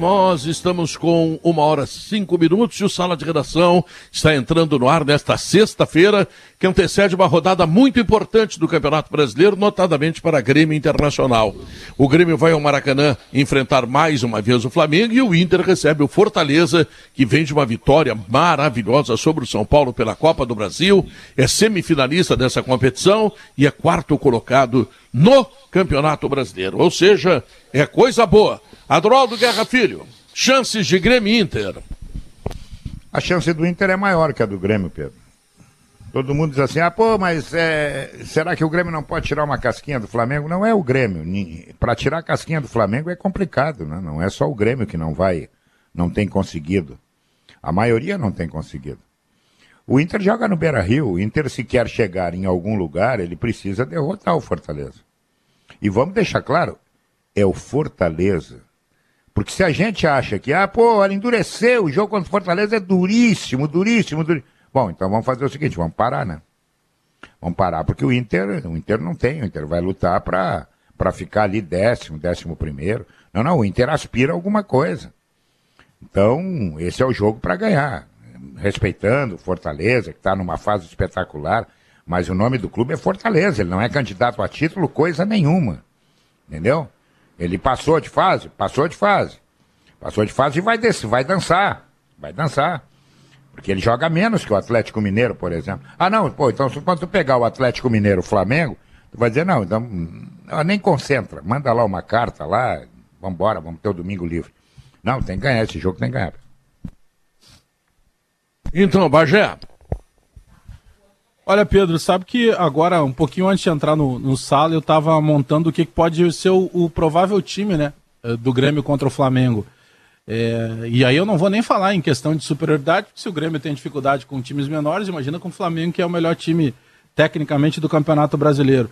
Nós estamos com uma hora cinco minutos e o Sala de Redação está entrando no ar nesta sexta-feira, que antecede uma rodada muito importante do Campeonato Brasileiro, notadamente para Grêmio Internacional. O Grêmio vai ao Maracanã enfrentar mais uma vez o Flamengo e o Inter recebe o Fortaleza, que vem de uma vitória maravilhosa sobre o São Paulo pela Copa do Brasil, é semifinalista dessa competição e é quarto colocado no Campeonato Brasileiro. Ou seja, é coisa boa. Adroaldo Guerra Filho, chances de Grêmio Inter. A chance do Inter é maior que a do Grêmio, Pedro. Todo mundo diz assim, ah, pô, mas é... será que o Grêmio não pode tirar uma casquinha do Flamengo? Não é o Grêmio. Para tirar a casquinha do Flamengo é complicado, né? Não é só o Grêmio que não vai, não tem conseguido. A maioria não tem conseguido. O Inter joga no Beira Rio. O Inter, se quer chegar em algum lugar, ele precisa derrotar o Fortaleza. E vamos deixar claro, é o Fortaleza. Porque se a gente acha que, ah, pô, olha, endureceu, o jogo contra o Fortaleza é duríssimo, duríssimo, duríssimo. Bom, então vamos fazer o seguinte, vamos parar, né? Vamos parar, porque o Inter, o Inter não tem, o Inter vai lutar para ficar ali décimo, décimo primeiro. Não, não, o Inter aspira alguma coisa. Então, esse é o jogo para ganhar. Respeitando Fortaleza, que está numa fase espetacular, mas o nome do clube é Fortaleza, ele não é candidato a título, coisa nenhuma. Entendeu? Ele passou de fase, passou de fase. Passou de fase e vai descer, vai dançar. Vai dançar. Porque ele joga menos que o Atlético Mineiro, por exemplo. Ah, não, pô, então quando tu pegar o Atlético Mineiro o Flamengo, tu vai dizer, não, então nem concentra, manda lá uma carta lá, vamos embora, vamos ter o domingo livre. Não, tem que ganhar esse jogo, tem que ganhar. Então, Bagé. Olha, Pedro, sabe que agora, um pouquinho antes de entrar no, no sala, eu estava montando o que pode ser o, o, provável time, né? Eh, do Grêmio contra o Flamengo. É, e aí eu não vou nem falar em questão de superioridade, porque se o Grêmio tem dificuldade com times menores, imagina com o Flamengo, que é o melhor time tecnicamente do Campeonato Brasileiro.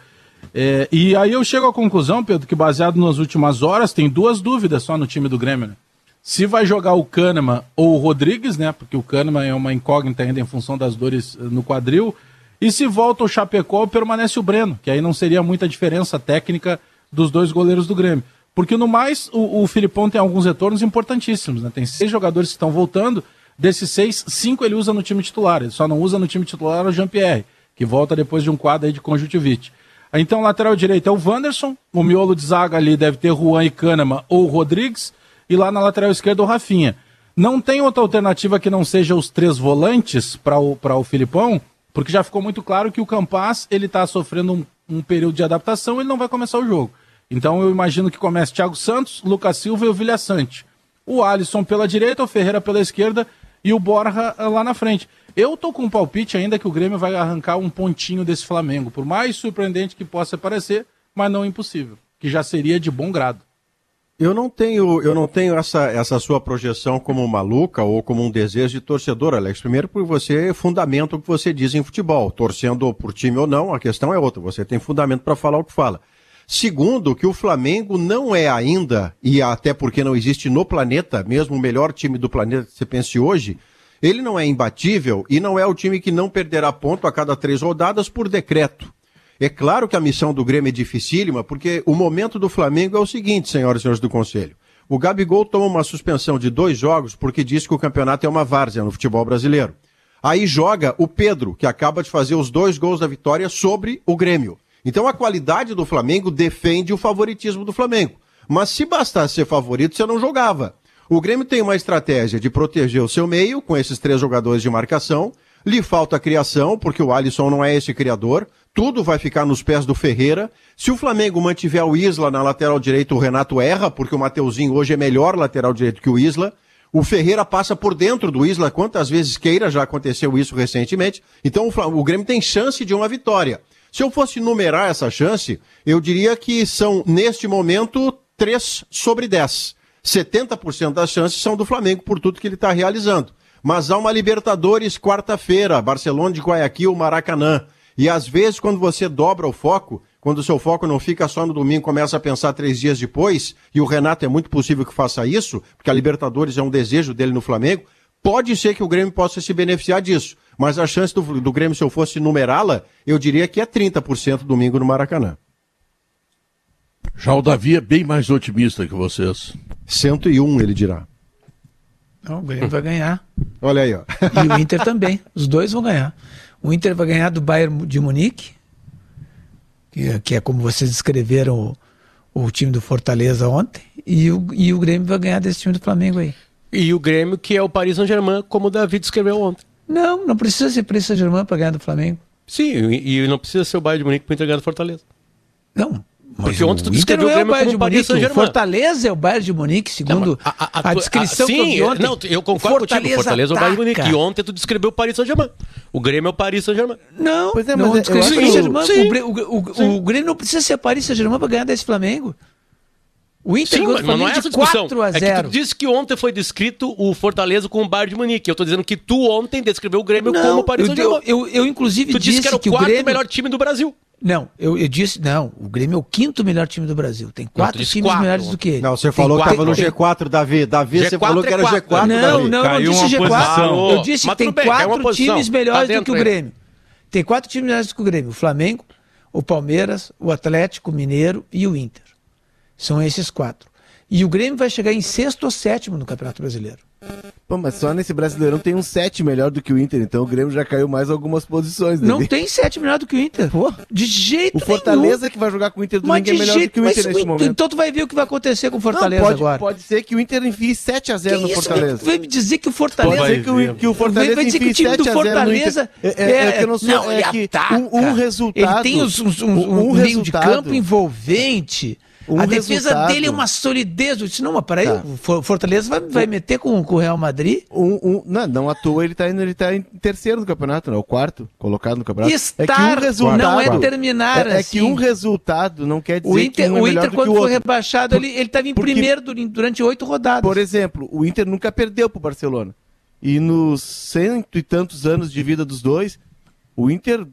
É, e aí eu chego à conclusão, Pedro, que baseado nas últimas horas, tem duas dúvidas só no time do Grêmio. Né? Se vai jogar o Kahneman ou o Rodrigues, né? Porque o Kahneman é uma incógnita ainda em função das dores no quadril. E se volta o Chapecó, permanece o Breno, que aí não seria muita diferença técnica dos dois goleiros do Grêmio. Porque no mais, o, o Filipão tem alguns retornos importantíssimos, né? Tem seis jogadores que estão voltando, desses seis, cinco ele usa no time titular. Ele só não usa no time titular o Jean-Pierre, que volta depois de um quadro de conjuntivite. Então, lateral direito é o Wanderson, o miolo de zaga ali deve ter Juan e Kahneman ou Rodrigues, e lá na lateral esquerda o Rafinha. Não tem outra alternativa que não seja os três volantes para o, o Filipão, porque já ficou muito claro que o Campas ele está sofrendo um, um, período de adaptação e ele não vai começar o jogo. Então eu imagino que comece Thiago Santos, Lucas Silva e o Vilha Sante. O Alisson pela direita, o Ferreira pela esquerda e o Borja eh, lá na frente. Eu tô com um palpite ainda que o Grêmio vai arrancar um pontinho desse Flamengo, por mais surpreendente que possa parecer, mas não impossível, que já seria de bom grado. Eu não tenho, eu não tenho essa, essa sua projeção como maluca ou como um desejo de torcedor, Alex. Primeiro, porque você fundamenta o que você diz em futebol. Torcendo por time ou não, a questão é outra. Você tem fundamento para falar o que fala. Segundo, que o Flamengo não é ainda, e até porque não existe no planeta, mesmo o melhor time do planeta que você pense hoje, ele não é imbatível e não é o time que não perderá ponto a cada três rodadas por decreto. É claro que a missão do Grêmio é dificílima, porque o momento do Flamengo é o seguinte, senhoras e senhores do Conselho. O Gabigol toma uma suspensão de dois jogos porque diz que o campeonato é uma várzea no futebol brasileiro. Aí joga o Pedro, que acaba de fazer os dois gols da vitória sobre o Grêmio. Então a qualidade do Flamengo defende o favoritismo do Flamengo. Mas se bastasse ser favorito, você não jogava. O Grêmio tem uma estratégia de proteger o seu meio com esses três jogadores de marcação. Lhe falta criação, porque o Alisson não é esse criador tudo vai ficar nos pés do Ferreira. Se o Flamengo mantiver o Isla na lateral direita, o Renato erra, porque o Mateuzinho hoje é melhor lateral direito que o Isla. O Ferreira passa por dentro do Isla quantas vezes queira, já aconteceu isso recentemente. Então o, o Grêmio tem chance de uma vitória. Se eu fosse numerar essa chance, eu diria que são, neste momento, 3 sobre 10. 70% das chances são do Flamengo por tudo que ele está realizando. Mas há uma Libertadores quarta-feira, Barcelona de Guayaquil, Maracanã. E às vezes, quando você dobra o foco, quando o seu foco não fica só no domingo, começa a pensar três dias depois, e o Renato é muito possível que faça isso, porque a Libertadores é um desejo dele no Flamengo, pode ser que o Grêmio possa se beneficiar disso. Mas a chance do, do Grêmio, se eu fosse numerá-la, eu diria que é 30% domingo no Maracanã. Já o Davi é bem mais otimista que vocês. 101, ele dirá. Não, o Grêmio vai ganhar. Olha aí, ó. E o Inter também. Os dois vão ganhar. O Inter vai ganhar do Bayern de Munique, que, que é como vocês descreveram o, o time do Fortaleza ontem, e o, e o Grêmio vai ganhar desse time do Flamengo aí. E o Grêmio, que é o Paris Saint-Germain, como o David escreveu ontem. Não, não precisa ser Paris Saint-Germain para ganhar do Flamengo. Sim, e, e não precisa ser o Bayern de Munique para entregar do Fortaleza. Não. Mas Porque ontem tu descreveu não o é o Grêmio Bayern de como Paris Saint-Germain. Fortaleza é o Bayern de Munique, segundo Não, a, tua- descrição sim, que eu vi ontem. Não, eu concordo contigo. Fortaleza é o Bayern de Munique. ataca. E ontem tu descreveu o Paris Saint-Germain. O Grêmio é o Paris Saint-Germain. Não, Pois é, não mas eu descrevi. Sim. O, o, o, o Grêmio não precisa ser Paris Saint-Germain para ganhar desse Flamengo. O Inter Sim, mas não é essa de discussão. 4 a É que 0. tu disse que ontem foi descrito o Fortaleza com o Bayern de Munique. Eu tô dizendo que tu ontem descreveu o Grêmio Não, como o Paris Saint-Germain. eu, eu, eu, inclusive Tu disse, disse que era o quarto Grêmio... melhor time do Brasil. Não, eu, eu disse, não, o Grêmio é o quinto melhor time do Brasil. Tem quatro times quatro melhores do que ele. Não, você Tem falou que estava no tem- G4, Davi. Davi, você G4 falou que era é quatro. G4, Não, Davi. não, não disse uma G4. posição. Eu disse que tem bem, quatro times Tá melhores do dentro que o aí. Grêmio. Tem quatro times melhores do que o Grêmio. O Flamengo, o Palmeiras, o Atlético, o Mineiro e o Inter. São esses quatro. E o Grêmio vai chegar em sexto ou sétimo no Campeonato Brasileiro. Pô, mas só nesse Brasileirão tem um 7 melhor do que o Inter, então o Grêmio já caiu mais algumas posições. Não Davi. tem sete melhor do que o Inter. Pô, De jeito o nenhum. Fortaleza que vai jogar com o Inter Mas domingo é melhor jeito do que o mas Inter neste o- momento. Então tu vai ver o que vai acontecer com o Não, Fortaleza pode, agora. pode ser que o Inter enfie 7 a 0 Que no isso? Fortaleza. Vem me dizer que o Pode Fortaleza. ser que o, que o Fortaleza vai dizer que o time do 7 a 0 no Fortaleza Inter. É, é, é que eu não sou, é ele que ataca. um, um resultado. Ele tem os, uns- um um meio de campo envolvente. Um a defesa resultado. dele é uma solidez. Eu disse, não, mas peraí, Tá. o For- Fortaleza vai, vai meter com, com o Real Madrid? Um, um, não, não à toa ele tá, indo, ele tá em terceiro no campeonato, não, o quarto colocado no campeonato. Estar não é terminar, É, é assim. que um resultado não quer dizer O Inter, que um é o melhor Inter do que quando o foi outro. rebaixado, Por- ele estava em porque- primeiro durante, oito rodadas. Por exemplo, o Inter nunca perdeu pro Barcelona. E nos cento e tantos anos de vida dos dois, o Inter,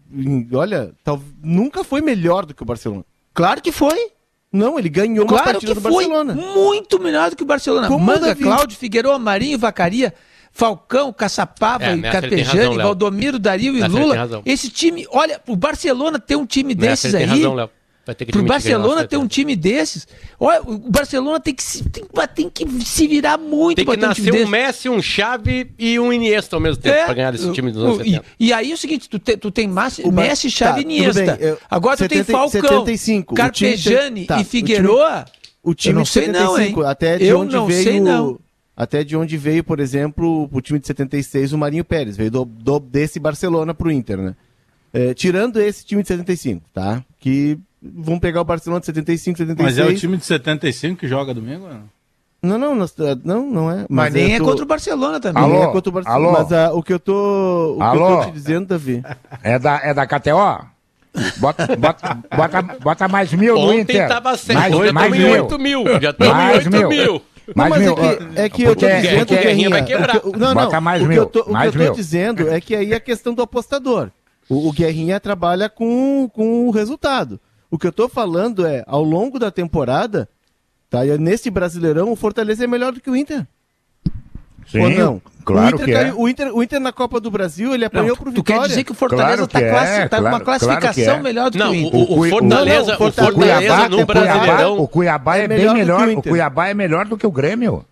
olha, tal, nunca foi melhor do que o Barcelona. Claro que foi. Não, ele ganhou uma Claro partida que do foi Barcelona. muito melhor do que o Barcelona. Como, Manga, Davi? Cláudio, Figueiredo, Marinho, Vacaria, Falcão, Caçapava, É, Carpejani, razão. Valdomiro, Dario e Lula. Esse time, olha, o Barcelona tem um time desses aí. razão, Léo. Vai ter que Pro Barcelona não ter um time desses. Olha, o Barcelona tem que se, tem, tem que se virar muito Tem que ter um nascer time um. Messi, um Xavi e um Iniesta ao mesmo tempo É, pra ganhar desse time dos anos o- 70. e, e aí é o seguinte, tu, te- tu tem Massi, O Messi, tá, Xavi e tudo Iniesta. bem, eu- Agora tu tem 70 Falcão, 75, o time Carpejani tem- tá, e o time- Figueroa. O time Eu não de sei não, 75, hein? até de Eu onde não veio sei não. até de onde veio, por exemplo, o time de 76, o Marinho Pérez, veio do, do- desse Barcelona pro Inter, né? É, tirando esse time de 75, tá? Que vão pegar o Barcelona de 75, 76. Mas é o time de 75 que joga domingo? não? Não, não, nós- não, não é. Mas, nem eu é tô- contra o Barcelona também. nem Alô? é contra o Barcelona. Alô? Mas ah, o que eu tô, o que eu Alô? tô te dizendo, Davi, É da, é da KTO? Bota, bota, bota, bota mais mil no Ontem Inter. tava 7, mais, já mais mil. 8 mil. Já estamos em Mais 8 mil. mil. Mais não, mas mil. é que, é que eu tô Porque- dizendo que Guerrinha vai quebrar. o que eu- Não, não. Bota mais o que mil, eu tô, o mais que eu tô dizendo é que aí é a questão do apostador. O, o Guerrinha trabalha com, com o resultado. O que eu tô falando é, ao longo da temporada, tá? E nesse Brasileirão, o Fortaleza é melhor do que o Inter. Sim, Ou não? claro o Inter que caiu- é. o, Inter, o Inter na Copa do Brasil, ele apanhou Não, pro tu quer Vitória. dizer que o Fortaleza Claro que está é, com uma claro- classificação claro é. melhor do Não, que o Inter. o, o Fortaleza, não, o Fortaleza Fortaleza no o Cuiabá, Brasileirão. o Cuiabá é, é bem melhor do que melhor. o O. Cuiabá é melhor do que o Grêmio.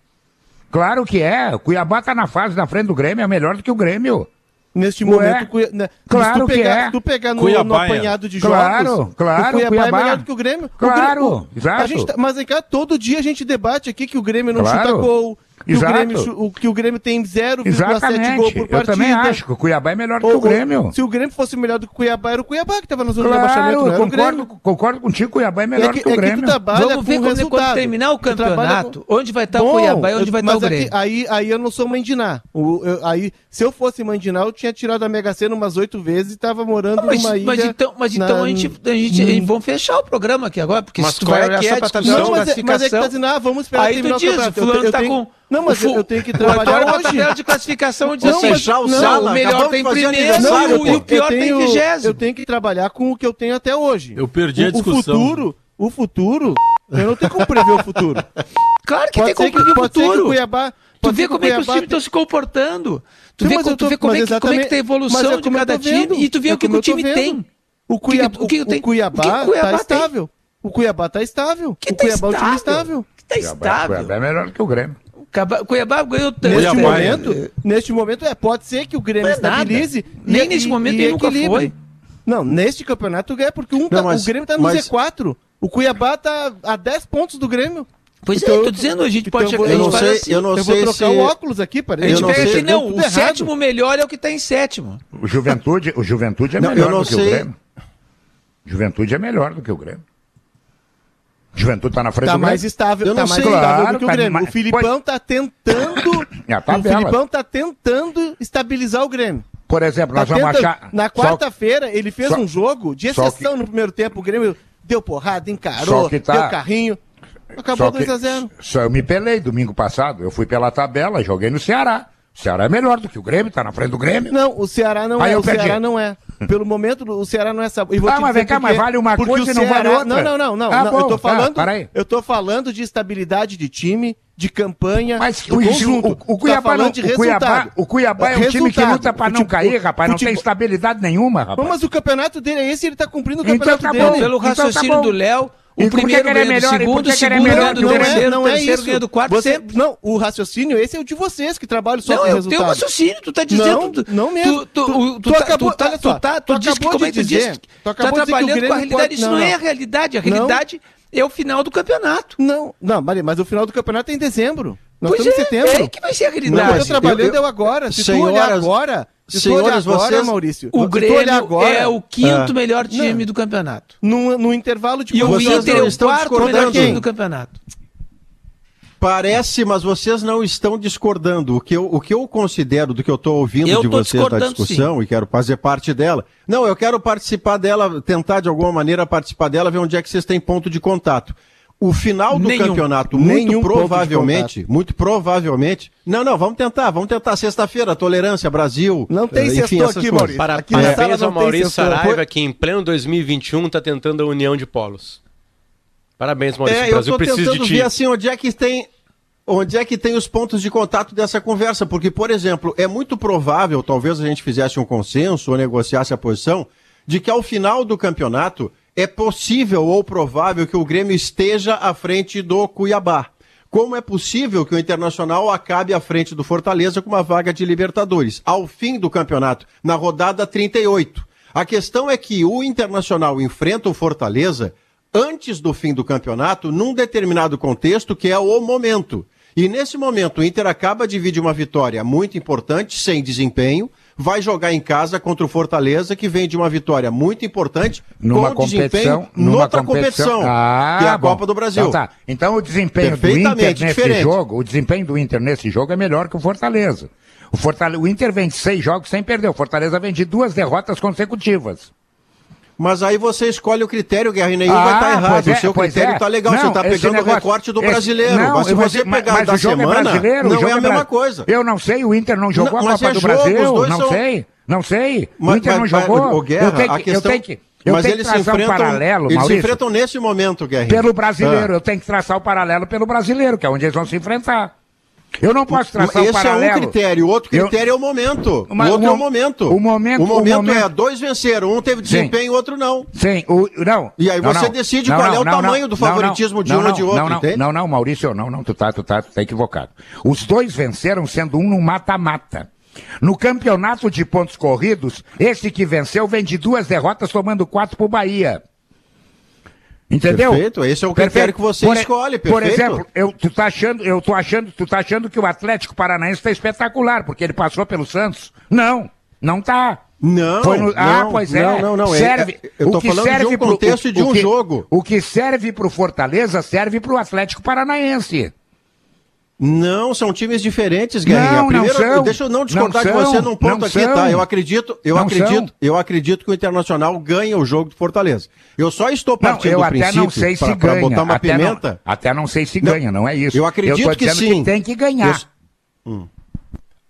Claro que é. O Cuiabá tá na fase da frente do Grêmio, é melhor do que o Grêmio. Neste Ué, momento, Cui- né, claro se tu que pegar, é. se tu pegar no, Cuiabá, no é. apanhado de Claro, jogos, claro, o Cuiabá, Cuiabá. é melhor do que o Grêmio. O Claro, Grêmio- o- exato. A gente tá- mas é que todo dia a gente debate aqui que o Grêmio não Claro, chuta gol, que o, exato. Grêmio, chu- o- que o Grêmio tem 0,7 Exatamente. gol por partida. Eu também acho que o Cuiabá é melhor do Ou- que o Grêmio. Se o Grêmio fosse melhor do que o Cuiabá, era o Cuiabá que estava na zona de rebaixamento, Claro, não era o concordo, Grêmio. concordo contigo, Cuiabá é É melhor que, do que o é que tu Grêmio. trabalha Vamos ver com quando, quando terminar o Tu campeonato, com- onde vai estar o Bom, Cuiabá e onde eu- vai estar mas o é que Grêmio. aí, aí eu não sou mandinar. O, eu- aí, se eu fosse mandinar, eu tinha tirado a Mega Sena umas oito vezes e tava morando Mas, numa ilha. mas então, mas então na- a gente, a gente vamos fechar o programa aqui agora, porque Mas se tu vai é que é só a discussão? de Não, mas é, mas é que tá dizendo, ah, vamos esperar aí tu terminar o diz, o campeonato. Eu fulano te- eu tá com... Não, mas fu- eu tenho que trabalhar na hoje. tabela de classificação diz Não, assim, fechar o não, sala, o melhor tem de primeiro aniversário, e o- e pior tem tenho, vigésimo. eu tenho que trabalhar com o que eu tenho até hoje. Eu perdi a O- discussão. O futuro, o futuro, eu não tenho como prever o futuro. Claro que Pode tem como prever o ser que o futuro. Cuiabá, Tu vê como é que os times estão se comportando. Tu vê, mas co- eu tu vê como, é que, como é que tem a mas evolução é de como eu cada time e tu vê É o que, como o eu time tem. O Cuiabá, o que que tem? o Cuiabá, O que o Cuiabá tá tem? estável. O Cuiabá tá estável. O tá Cuiabá é um time estável. estável. Que tá estável. Cuiabá é melhor que o Grêmio. O Cuiabá- ganhou tanto. Neste Cuiabá é- momento, neste momento é, pode ser que o Grêmio Não é nada. estabilize. Nem nesse momento ele nunca equilibre. foi. Não, neste campeonato é porque um tá- Não, mas- o Grêmio tá no mas- Z4. O Cuiabá tá a 10 pontos do Grêmio. Pois Então é, eu- tô dizendo, a gente então pode eu vou- chegar Eu não sei, assim. eu não eu vou sei trocar se... o óculos aqui, para A gente eu não pega sei- assim, não, o errado. sétimo melhor é o que tá em sétimo. O Juventude, o Juventude é Não, melhor do que o sei. Grêmio. Juventude é melhor do que o Grêmio. Juventude tá na frente Tá do Grêmio. mais estável, Eu tá não mais sei. estável Claro, do que o tá Grêmio. mais- O Filipão tá tentando. É a o. Filipão tá tentando estabilizar o Grêmio. Por exemplo, Tá nós vamos tentando- achar. Na quarta-feira, ele fez só- um jogo de exceção que- no primeiro tempo. O Grêmio deu porrada, encarou, tá- deu carrinho. Acabou Só que- 2x0. Só eu me pelei domingo passado. Eu fui pela tabela, joguei no Ceará. O Ceará é melhor do que o Grêmio, tá na frente do Grêmio. Não, o Ceará não Aí é. eu O perdi. Ceará não é. Pelo momento, o Ceará não é essa. E vou Ah, te mas dizer vem cá, mas vale uma coisa e não vale outra. Não, não, não, não. Ah, não, bom, eu tô tá, falando. aí. eu tô falando de estabilidade de time, de campanha, Mas o, conjunto. o, o Tu Cuiabá, tá não, de o Cuiabá, resultado. o Cuiabá é um time que Resultado. luta pra não Futebol- cair, rapaz. Não tem estabilidade nenhuma, rapaz. Mas o campeonato dele é esse, ele tá cumprindo o Então campeonato tá dele. bom. Pelo Então tá raciocínio do Léo, o que primeiro é ganha do melhor? E por segundo, o é segundo melhor ganha do do o terceiro, não o é terceiro isso. ganha do quarto Você- sempre. Não, o raciocínio, esse é o de vocês que trabalham só Não, com eu resultado. tenho raciocínio, tu tá Não, dizendo. tu- não mesmo. Tu, tu, Tu- tu, tu tá- acabou- tu tá, olha só, tu tá, tu tu diz que como é que tu diz? tu Tá o trabalhando com a realidade, pode- isso não, não, é não. a realidade. A Não. realidade é o final do campeonato. Não, não, Maria, mas o final do campeonato é em dezembro. Nós Pois estamos em é, setembro. é aí que vai ser a Não, eu realidade. tô trabalhando eu- eu, agora. Se tu olhar Senhoras- agora, se agora, vocês- Maurício, O Grêmio agora, é o quinto Ah. melhor time Não. do campeonato. num, num intervalo de E o? Inter não é o estão quarto melhor time do campeonato. Parece, mas vocês não estão discordando. O que eu, o que eu considero do que eu estou ouvindo Eu de vocês da discussão e quero fazer parte dela. Não, eu quero participar dela, tentar de alguma maneira participar dela, ver onde é que vocês têm ponto de contato. O final do Nenhum. campeonato, muito provavelmente, muito provavelmente. Não, não, vamos tentar, vamos tentar. Sexta-feira, tolerância, Brasil. Não tem eh, enfim, essas aqui, coisas. Maurício. Para, Aqui na sala parabéns ao Maurício. Saraiva, que em pleno 2021 está tentando a união de polos. Parabéns, Maurício. É, o eu Brasil tô precisa de tentando ti. ver assim onde é que tem onde é que tem os pontos de contato dessa conversa, porque por exemplo, é muito provável, talvez a gente fizesse um consenso ou negociasse a posição de que ao final do campeonato é possível ou provável que o Grêmio esteja à frente do Cuiabá. Como é possível que o Internacional acabe à frente do Fortaleza com uma vaga de Libertadores ao fim do campeonato, na rodada 38? A questão é que o Internacional enfrenta o Fortaleza antes do fim do campeonato, num determinado contexto que é o momento. E nesse momento, o Inter acaba de dividir uma vitória muito importante, sem desempenho, vai jogar em casa contra o Fortaleza, que vem de uma vitória muito importante, Numa com competição, desempenho numa noutra competição, Ah, que é a bom. Copa do Brasil. Então, tá. então o desempenho do Inter nesse diferente. jogo, o desempenho do Inter nesse jogo é melhor que o Fortaleza. O, Fortale... o Inter vem seis jogos sem perder, o Fortaleza vem de duas derrotas consecutivas. Mas aí você escolhe o critério, Guerra, e nenhum Ah, vai estar errado. pois é, o seu critério é. tá legal, Não, você tá esse pegando negócio- o recorte do esse- brasileiro. não, mas se você mas- pegar mas da o jogo semana, é brasileiro, o não é a mesma coisa. Eu não sei, o Inter não jogou Não, a Copa é do jogo, Brasil, não são- sei, não sei. o Mas- Inter não jogou. ô, Guerra, eu tenho a que, eu questão- tenho que, eu mas eles se traçar um enfrentam, paralelo, eles se Maurício. enfrentam nesse momento, Guerra. Pelo brasileiro, Ah. eu tenho que traçar o paralelo pelo brasileiro, que é onde eles vão se enfrentar. Eu não posso traçar Esse paralelo. é um critério, o outro Eu- critério é o momento. Mas o outro o é o mo- momento. o momento- O momento, o momento- é dois venceram, um teve desempenho, o outro não. Sim, o, não. E aí Não, você não. decide Não, qual é o tamanho do favoritismo de um ou de outro, não, não, entende? Não, não, Maurício, não, não, tu tá, tu tá, tu tá equivocado. Os dois venceram sendo um no mata-mata. No campeonato de pontos corridos, esse que venceu vem de duas derrotas tomando quatro pro Bahia. Entendeu? Perfeito, esse é o critério que você Por escolhe, Por perfeito. exemplo, eu, tu tá achando, eu tô achando, tu tá achando que o Atlético Paranaense tá espetacular, porque ele passou pelo Santos? Não, não tá. Não, no- ah, não, pois é. não, não, não, é- Serve, é- eu tô o falando de serve um pro- contexto o- e de o um que- jogo. O que serve pro Fortaleza serve pro Atlético Paranaense. Não, são times diferentes, Guerrinha. Não, não Primeiro, são. deixa eu não discordar Não de você são. num ponto Não aqui, são. tá? Eu acredito, eu Não acredito, são. eu acredito que o Internacional ganha o jogo do Fortaleza. Eu só estou Não, partindo eu do até princípio não sei se pra- pra ganha. botar uma até pimenta. Não, até não sei se Não, ganha, não é isso. eu acredito tô que sim. tem que ganhar. Eu-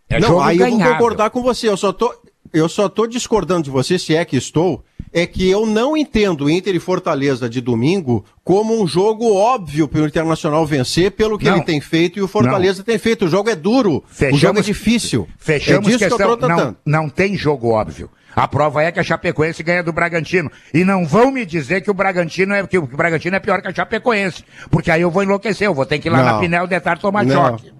É não, aí eu vou ganhável. concordar com você. Eu só tô, eu só tô discordando de você, se é que estou, é que eu não entendo Inter e Fortaleza de domingo como um jogo óbvio para o Internacional vencer pelo que Não. ele tem feito e o Fortaleza tem feito. O jogo é duro, o jogo é difícil. Fechamos é disso que eu questão. tô tratando. não, não tem jogo óbvio. A prova é que a Chapecoense ganha do Bragantino. E não vão me dizer que o Bragantino é que o Bragantino é pior que a Chapecoense. Porque aí eu vou enlouquecer, eu vou ter que ir lá Não. na Pinel de tarde tomar Não. choque.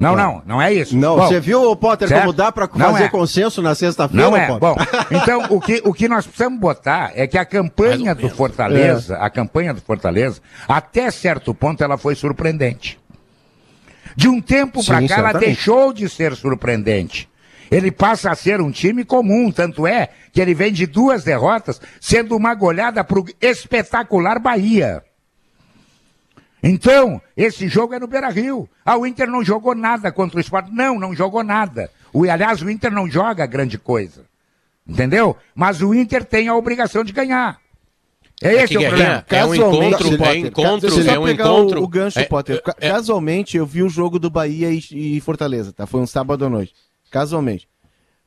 Não, não, não é isso. Não, Bom, você viu, Potter, certo? como dá para fazer é. consenso na sexta-feira, Não é. Potter? Bom, então o que, o que nós precisamos botar é que a campanha do Fortaleza, É. a campanha do Fortaleza, até certo ponto ela foi surpreendente. De um tempo para cá ela certamente. deixou de ser surpreendente. Ele passa a ser um time comum, tanto é que ele vem de duas derrotas, sendo uma goleada para o espetacular Bahia. Então, esse jogo é no Beira Rio. Ah, o Inter não jogou nada contra o esporte. Não, não jogou nada. O, aliás, o Inter não joga grande coisa. Entendeu? Mas o Inter tem a obrigação de ganhar. É esse que o problema. Guerrinha, é um encontro, é Potter, encontro, é só um encontro. O, o gancho, É, Potter. É- Casualmente, eu vi o jogo do Bahia e, e Fortaleza, tá? Foi um sábado à noite. Casualmente.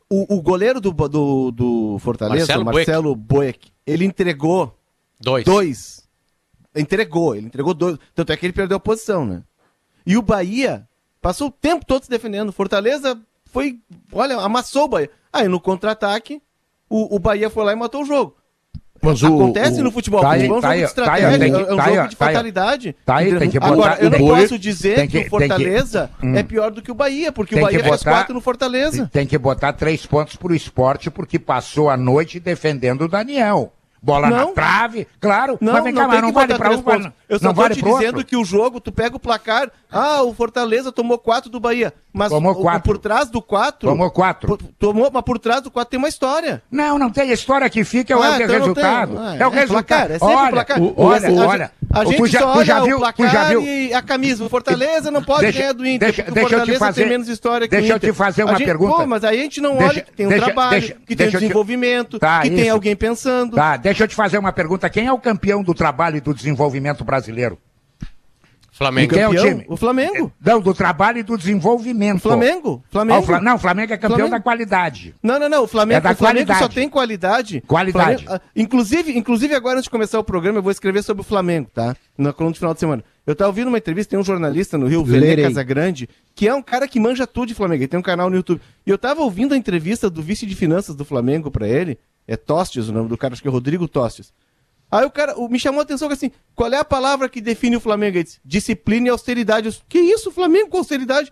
O, o goleiro do, do, do Fortaleza, Marcelo o Marcelo Boeck, ele entregou Dois. dois. Entregou, ele entregou dois. Tanto é que ele perdeu a posição, né? E o Bahia passou o tempo todo se defendendo. Fortaleza foi, olha, amassou o Bahia. Aí no contra-ataque, o, o Bahia foi lá e matou o jogo. Mas o- Acontece o- no futebol. o aí, futebol é um jogo de estratégia, que- é um aí, jogo de fatalidade. Aí, tem que botar- Agora, eu não posso dizer tem que, que- o tem que- Fortaleza Hum. é pior do que o Bahia, porque Tem o Bahia botar- quatro no Fortaleza. Tem que botar três pontos pro esporte, porque passou a noite defendendo o Daniel. Bola na Não. trave, claro. Não, mas vem cá, não mas não que vale um, pontos. Eu só não tô vale te dizendo outro. que o jogo, tu pega o placar, ah, o Fortaleza tomou quatro do Bahia. Mas Tomou o- o- quatro. por trás do quatro... Tomou quatro. por- tomou, mas por trás do quatro tem uma história. Não, não tem. A história que fica é o Ah, é o então resultado. Ah, é o é resultado. placar, é sempre olha, placar. o- O- olha, a- olha. A gente só olha viu, o placar já viu. e a camisa. O Fortaleza não pode Deixa- ganhar do Inter, deixa- porque deixa o eu te Fortaleza fazer- tem menos história que o deixa eu Inter. te fazer uma gente- pergunta. Pô, mas aí a gente não Deixa- olha que tem um deixa- trabalho, deixa- que tem deixa um desenvolvimento, Tá, que tem isso. alguém pensando. Tá, deixa eu te fazer uma pergunta. Quem é o campeão do trabalho e do desenvolvimento brasileiro? Flamengo. Quem é o time? O Flamengo. Não, do trabalho e do desenvolvimento. Flamengo. Ah, Flamengo. o Fla- Não, o Flamengo é campeão Flamengo. da qualidade. Não, não, não. O Flamengo, É da o Flamengo só qualidade. tem qualidade. Qualidade. Flamengo- ah, inclusive, inclusive, agora antes de começar o programa, eu vou escrever sobre o Flamengo, tá? Na coluna de final de semana. Eu tava ouvindo uma entrevista, tem um jornalista no Rio, Lerei. Casagrande, que é um cara que manja tudo de Flamengo. Ele tem um canal no YouTube. E eu tava ouvindo a entrevista do vice de finanças do Flamengo pra ele. É Tostes o nome do cara, acho que é Rodrigo Tostes. Aí o cara me chamou a atenção que assim, qual é a palavra que define o Flamengo? Ele disse, disciplina e austeridade. Eu que isso, Flamengo com austeridade?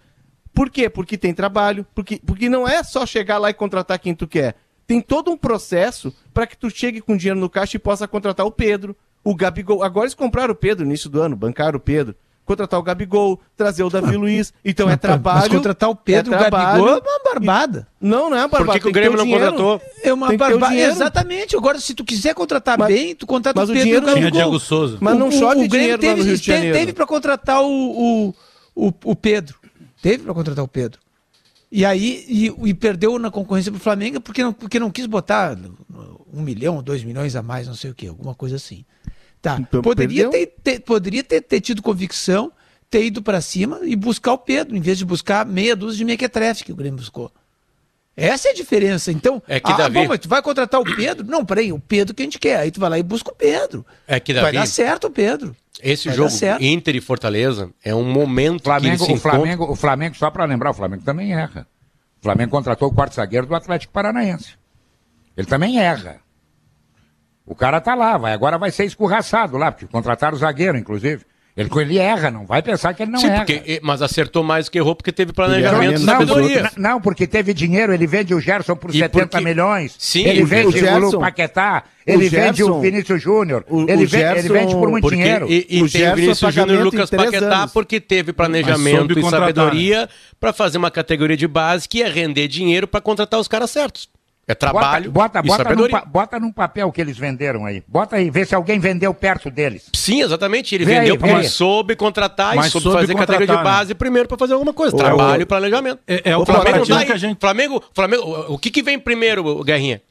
Por quê? Porque tem trabalho, porque, porque não é só chegar lá e contratar quem tu quer. Tem todo um processo para que tu chegue com dinheiro no caixa e possa contratar o Pedro, o Gabigol. Agora eles compraram o Pedro no início do ano, bancaram o Pedro. Contratar o Gabigol, trazer o Davi Luiz. Então é trabalho. Mas contratar o Pedro, é o Gabigol é trabalho. uma barbada. Não, não é uma Por barbada. que, que o Grêmio não dinheiro. contratou? É uma que barbada. dinheiro. Exatamente. Agora, se tu quiser contratar Mas- bem, tu contrata mas o o Pedro dinheiro e o não- Tinha Gabigol. Diego Souza. Mas não O- chove o, o Grêmio dinheiro lá teve, no Rio de Janeiro. Teve para contratar o, o, o, o Pedro. Teve para contratar o Pedro. E aí, e, e perdeu na concorrência pro Flamengo porque não, porque não quis botar um milhão, dois milhões a mais, não sei o quê, alguma coisa assim. Tá. Então, poderia ter, ter- poderia ter, ter tido convicção, ter ido para cima e buscar o Pedro, em vez de buscar meia dúzia de mequetrefe que o Grêmio buscou. Essa é a diferença. Então, É que, ah, Davi- bom, mas tu vai contratar o Pedro? Não, peraí, o Pedro que a gente quer. Aí tu vai lá e busca o Pedro. É que, Vai Davi, dar certo o Pedro. esse Vai jogo. Inter e Fortaleza é um momento que Flamengo, se o, encontram. Flamengo, o Flamengo, só para lembrar, o Flamengo também erra. O Flamengo contratou o quarto zagueiro do Atlético Paranaense. Ele também erra. O cara tá lá, vai, agora vai ser escorraçado lá, porque contrataram o zagueiro, inclusive. Ele, ele erra, não vai pensar que ele não Sim, erra. porque, mas acertou mais que errou porque teve planejamento e Não, Não, sabedoria. porque, não, porque teve dinheiro, ele vende o Gerson por E 70 porque- milhões. Sim, ele o vende o, Gerson- Lu Paquetá, o ele vende o Gerson- Vinícius Júnior. o- Ele, o vende- ele Gerson- vende por muito Porque, dinheiro. e, e O tem Gerson o Vinícius é Júnior e o Lucas Paquetá anos. porque teve planejamento e sabedoria para fazer uma categoria de base que ia render dinheiro para contratar os caras certos. É trabalho Bota, e bota, bota, num, bota num papel que eles venderam aí. Bota aí, vê se alguém vendeu perto deles. Sim, exatamente. Ele Vê vendeu porque aí. ele soube contratar Mas e soube soube fazer categoria de né? base primeiro para fazer alguma coisa. O- Trabalho o- e planejamento. É, é o O Flamengo tá aí. que a gente. Flamengo, Flamengo, o que, que vem primeiro, Guerrinha?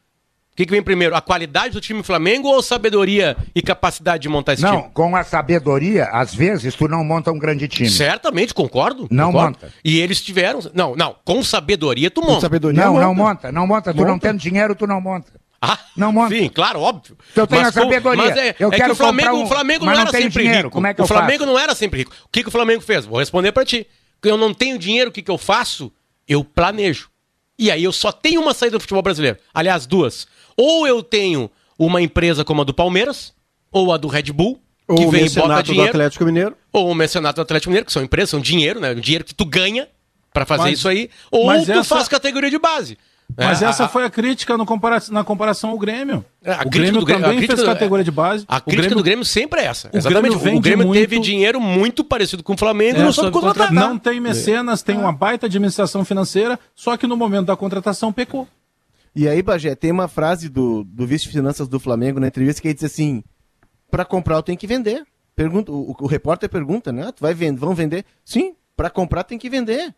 O que, que vem primeiro? A qualidade do time Flamengo ou sabedoria e capacidade de montar esse Não, time? com a sabedoria, às vezes tu não monta um grande time. Certamente, concordo. Não concordo. monta. E eles tiveram. Não, não. Com sabedoria, tu Com monta. sabedoria, Não, monta. não monta, não monta. Tu não tendo dinheiro, tu não monta. Ah, Não monta. Sim, claro, óbvio. Eu tenho Mas a com- sabedoria. Mas é, Eu é que quero o Flamengo, um- o Flamengo não não era sempre dinheiro. rico. Como é que eu o Flamengo faço? não era sempre rico. O que, que o Flamengo fez? Vou responder pra ti. Eu não tenho dinheiro, o que, que eu faço? Eu planejo. E aí eu só tenho uma saída do futebol brasileiro. Aliás, duas. Ou eu tenho uma empresa como a do Palmeiras, ou a do Red Bull, que Ou o vem e bota mecenato do dinheiro. Atlético Mineiro. Ou o mecenato do Atlético Mineiro, que são empresas, são dinheiro, né? O dinheiro que tu ganha pra fazer Mas- isso aí. Ou tu essa- faz categoria de base. Mas É, essa a- foi a crítica no compara na comparação ao Grêmio. É, a o crítica Grêmio do Grêmio- a também crítica fez do- categoria de base. A o crítica Grêmio do Grêmio sempre é essa. o Exatamente. Grêmio o Grêmio teve muito- dinheiro muito parecido com o Flamengo e É, não soube só- contratar. não tem mecenas, tem uma baita administração financeira, só que no momento da contratação pecou. E aí, Bagé, tem uma frase do, do vice-finanças do Flamengo na entrevista que ele diz assim: para comprar eu tenho que vender. Pergunta, o, o repórter pergunta, né? Tu vai vender, vão vender? Sim, para comprar tem que vender.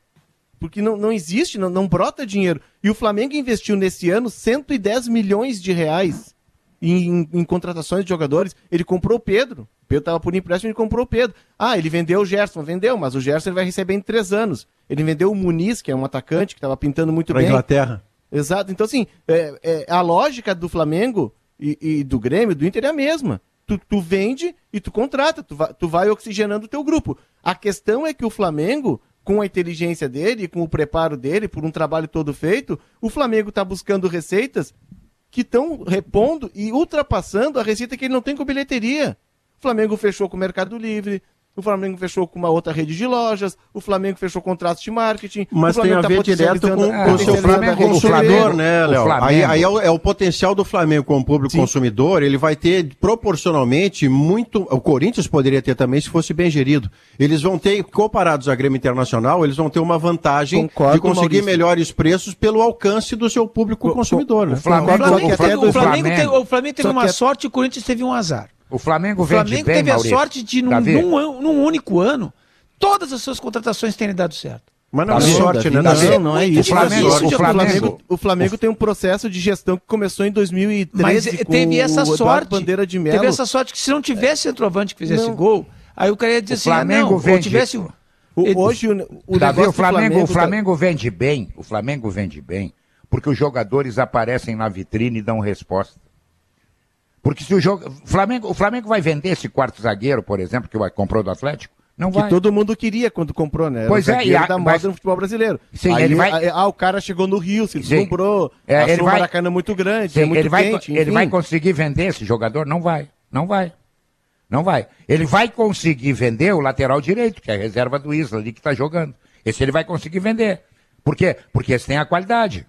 Porque não, não existe, não, não brota dinheiro. E o Flamengo investiu nesse ano 110 milhões de reais em, em contratações de jogadores. Ele comprou o Pedro. O Pedro estava por empréstimo, ele comprou o Pedro. Ah, ele vendeu o Gerson, vendeu, mas o Gerson ele vai receber em três anos. Ele vendeu o Muniz, que é um atacante que estava pintando muito Para bem. Inglaterra. Exato. Então, assim, é, é, a lógica do Flamengo e, e do Grêmio, do Inter é a mesma. Tu, tu vende e tu contrata, tu vai, tu vai oxigenando o teu grupo. A questão é que o Flamengo, com a inteligência dele, com o preparo dele, por um trabalho todo feito, o Flamengo está buscando receitas que estão repondo e ultrapassando a receita que ele não tem com bilheteria. O Flamengo fechou com o Mercado Livre, o Flamengo fechou com uma outra rede de lojas, o Flamengo fechou contratos de marketing. Mas o tem a Flamengo ver tá direto com, com o seu rede consumidor, né, o Léo? Flamengo- Aí, aí é, o, é o potencial do Flamengo como público consumidor, ele vai ter proporcionalmente muito. O Corinthians poderia ter também se fosse bem gerido. Eles vão ter, comparados à Grêmio Internacional, eles vão ter uma vantagem Concordo, de conseguir Maurício. melhores preços pelo alcance do seu público Co- consumidor, né? O Flamengo, até Flamengo, o, Flamengo Flamengo- teve, uma é- sorte e o Corinthians teve um azar. O Flamengo O vende Flamengo bem, teve a Maurício. sorte de, num, num num único ano, todas as suas contratações terem dado certo. Mas não é sorte, né? Davi? Não, não é isso. O Flamengo- o Flamengo-. Flamengo, o Flamengo tem um processo de gestão que começou em 2013 Mas com teve essa sorte. Bandeira de. Teve essa sorte que se não tivesse centroavante que fizesse Não. gol, aí o cara ia dizer O assim, ah, Flamengo não, ou vende- tivesse o- hoje o, o Davi, o Flamengo, do o tá- Flamengo vende bem, o Flamengo vende bem, porque os jogadores aparecem na vitrine e dão resposta. Porque se o jogo, Flamengo, o Flamengo vai vender esse quarto zagueiro, por exemplo, que vai- comprou do Atlético? Não que vai. todo mundo queria quando comprou, né? Era Pois o é, e a- da moda no futebol brasileiro. Sim, Aí ele vai- Ah, o cara chegou no Rio, se Sim. deslumbrou, É, ele vai- Maracanã muito grande, Sim, é muito ele vai, quente, ele vai conseguir vender esse jogador? Não vai. Não vai. Não vai. Ele vai conseguir vender o lateral direito, que é a reserva do Isla ali que está jogando. Esse ele vai conseguir vender. Por quê? Porque esse tem a qualidade.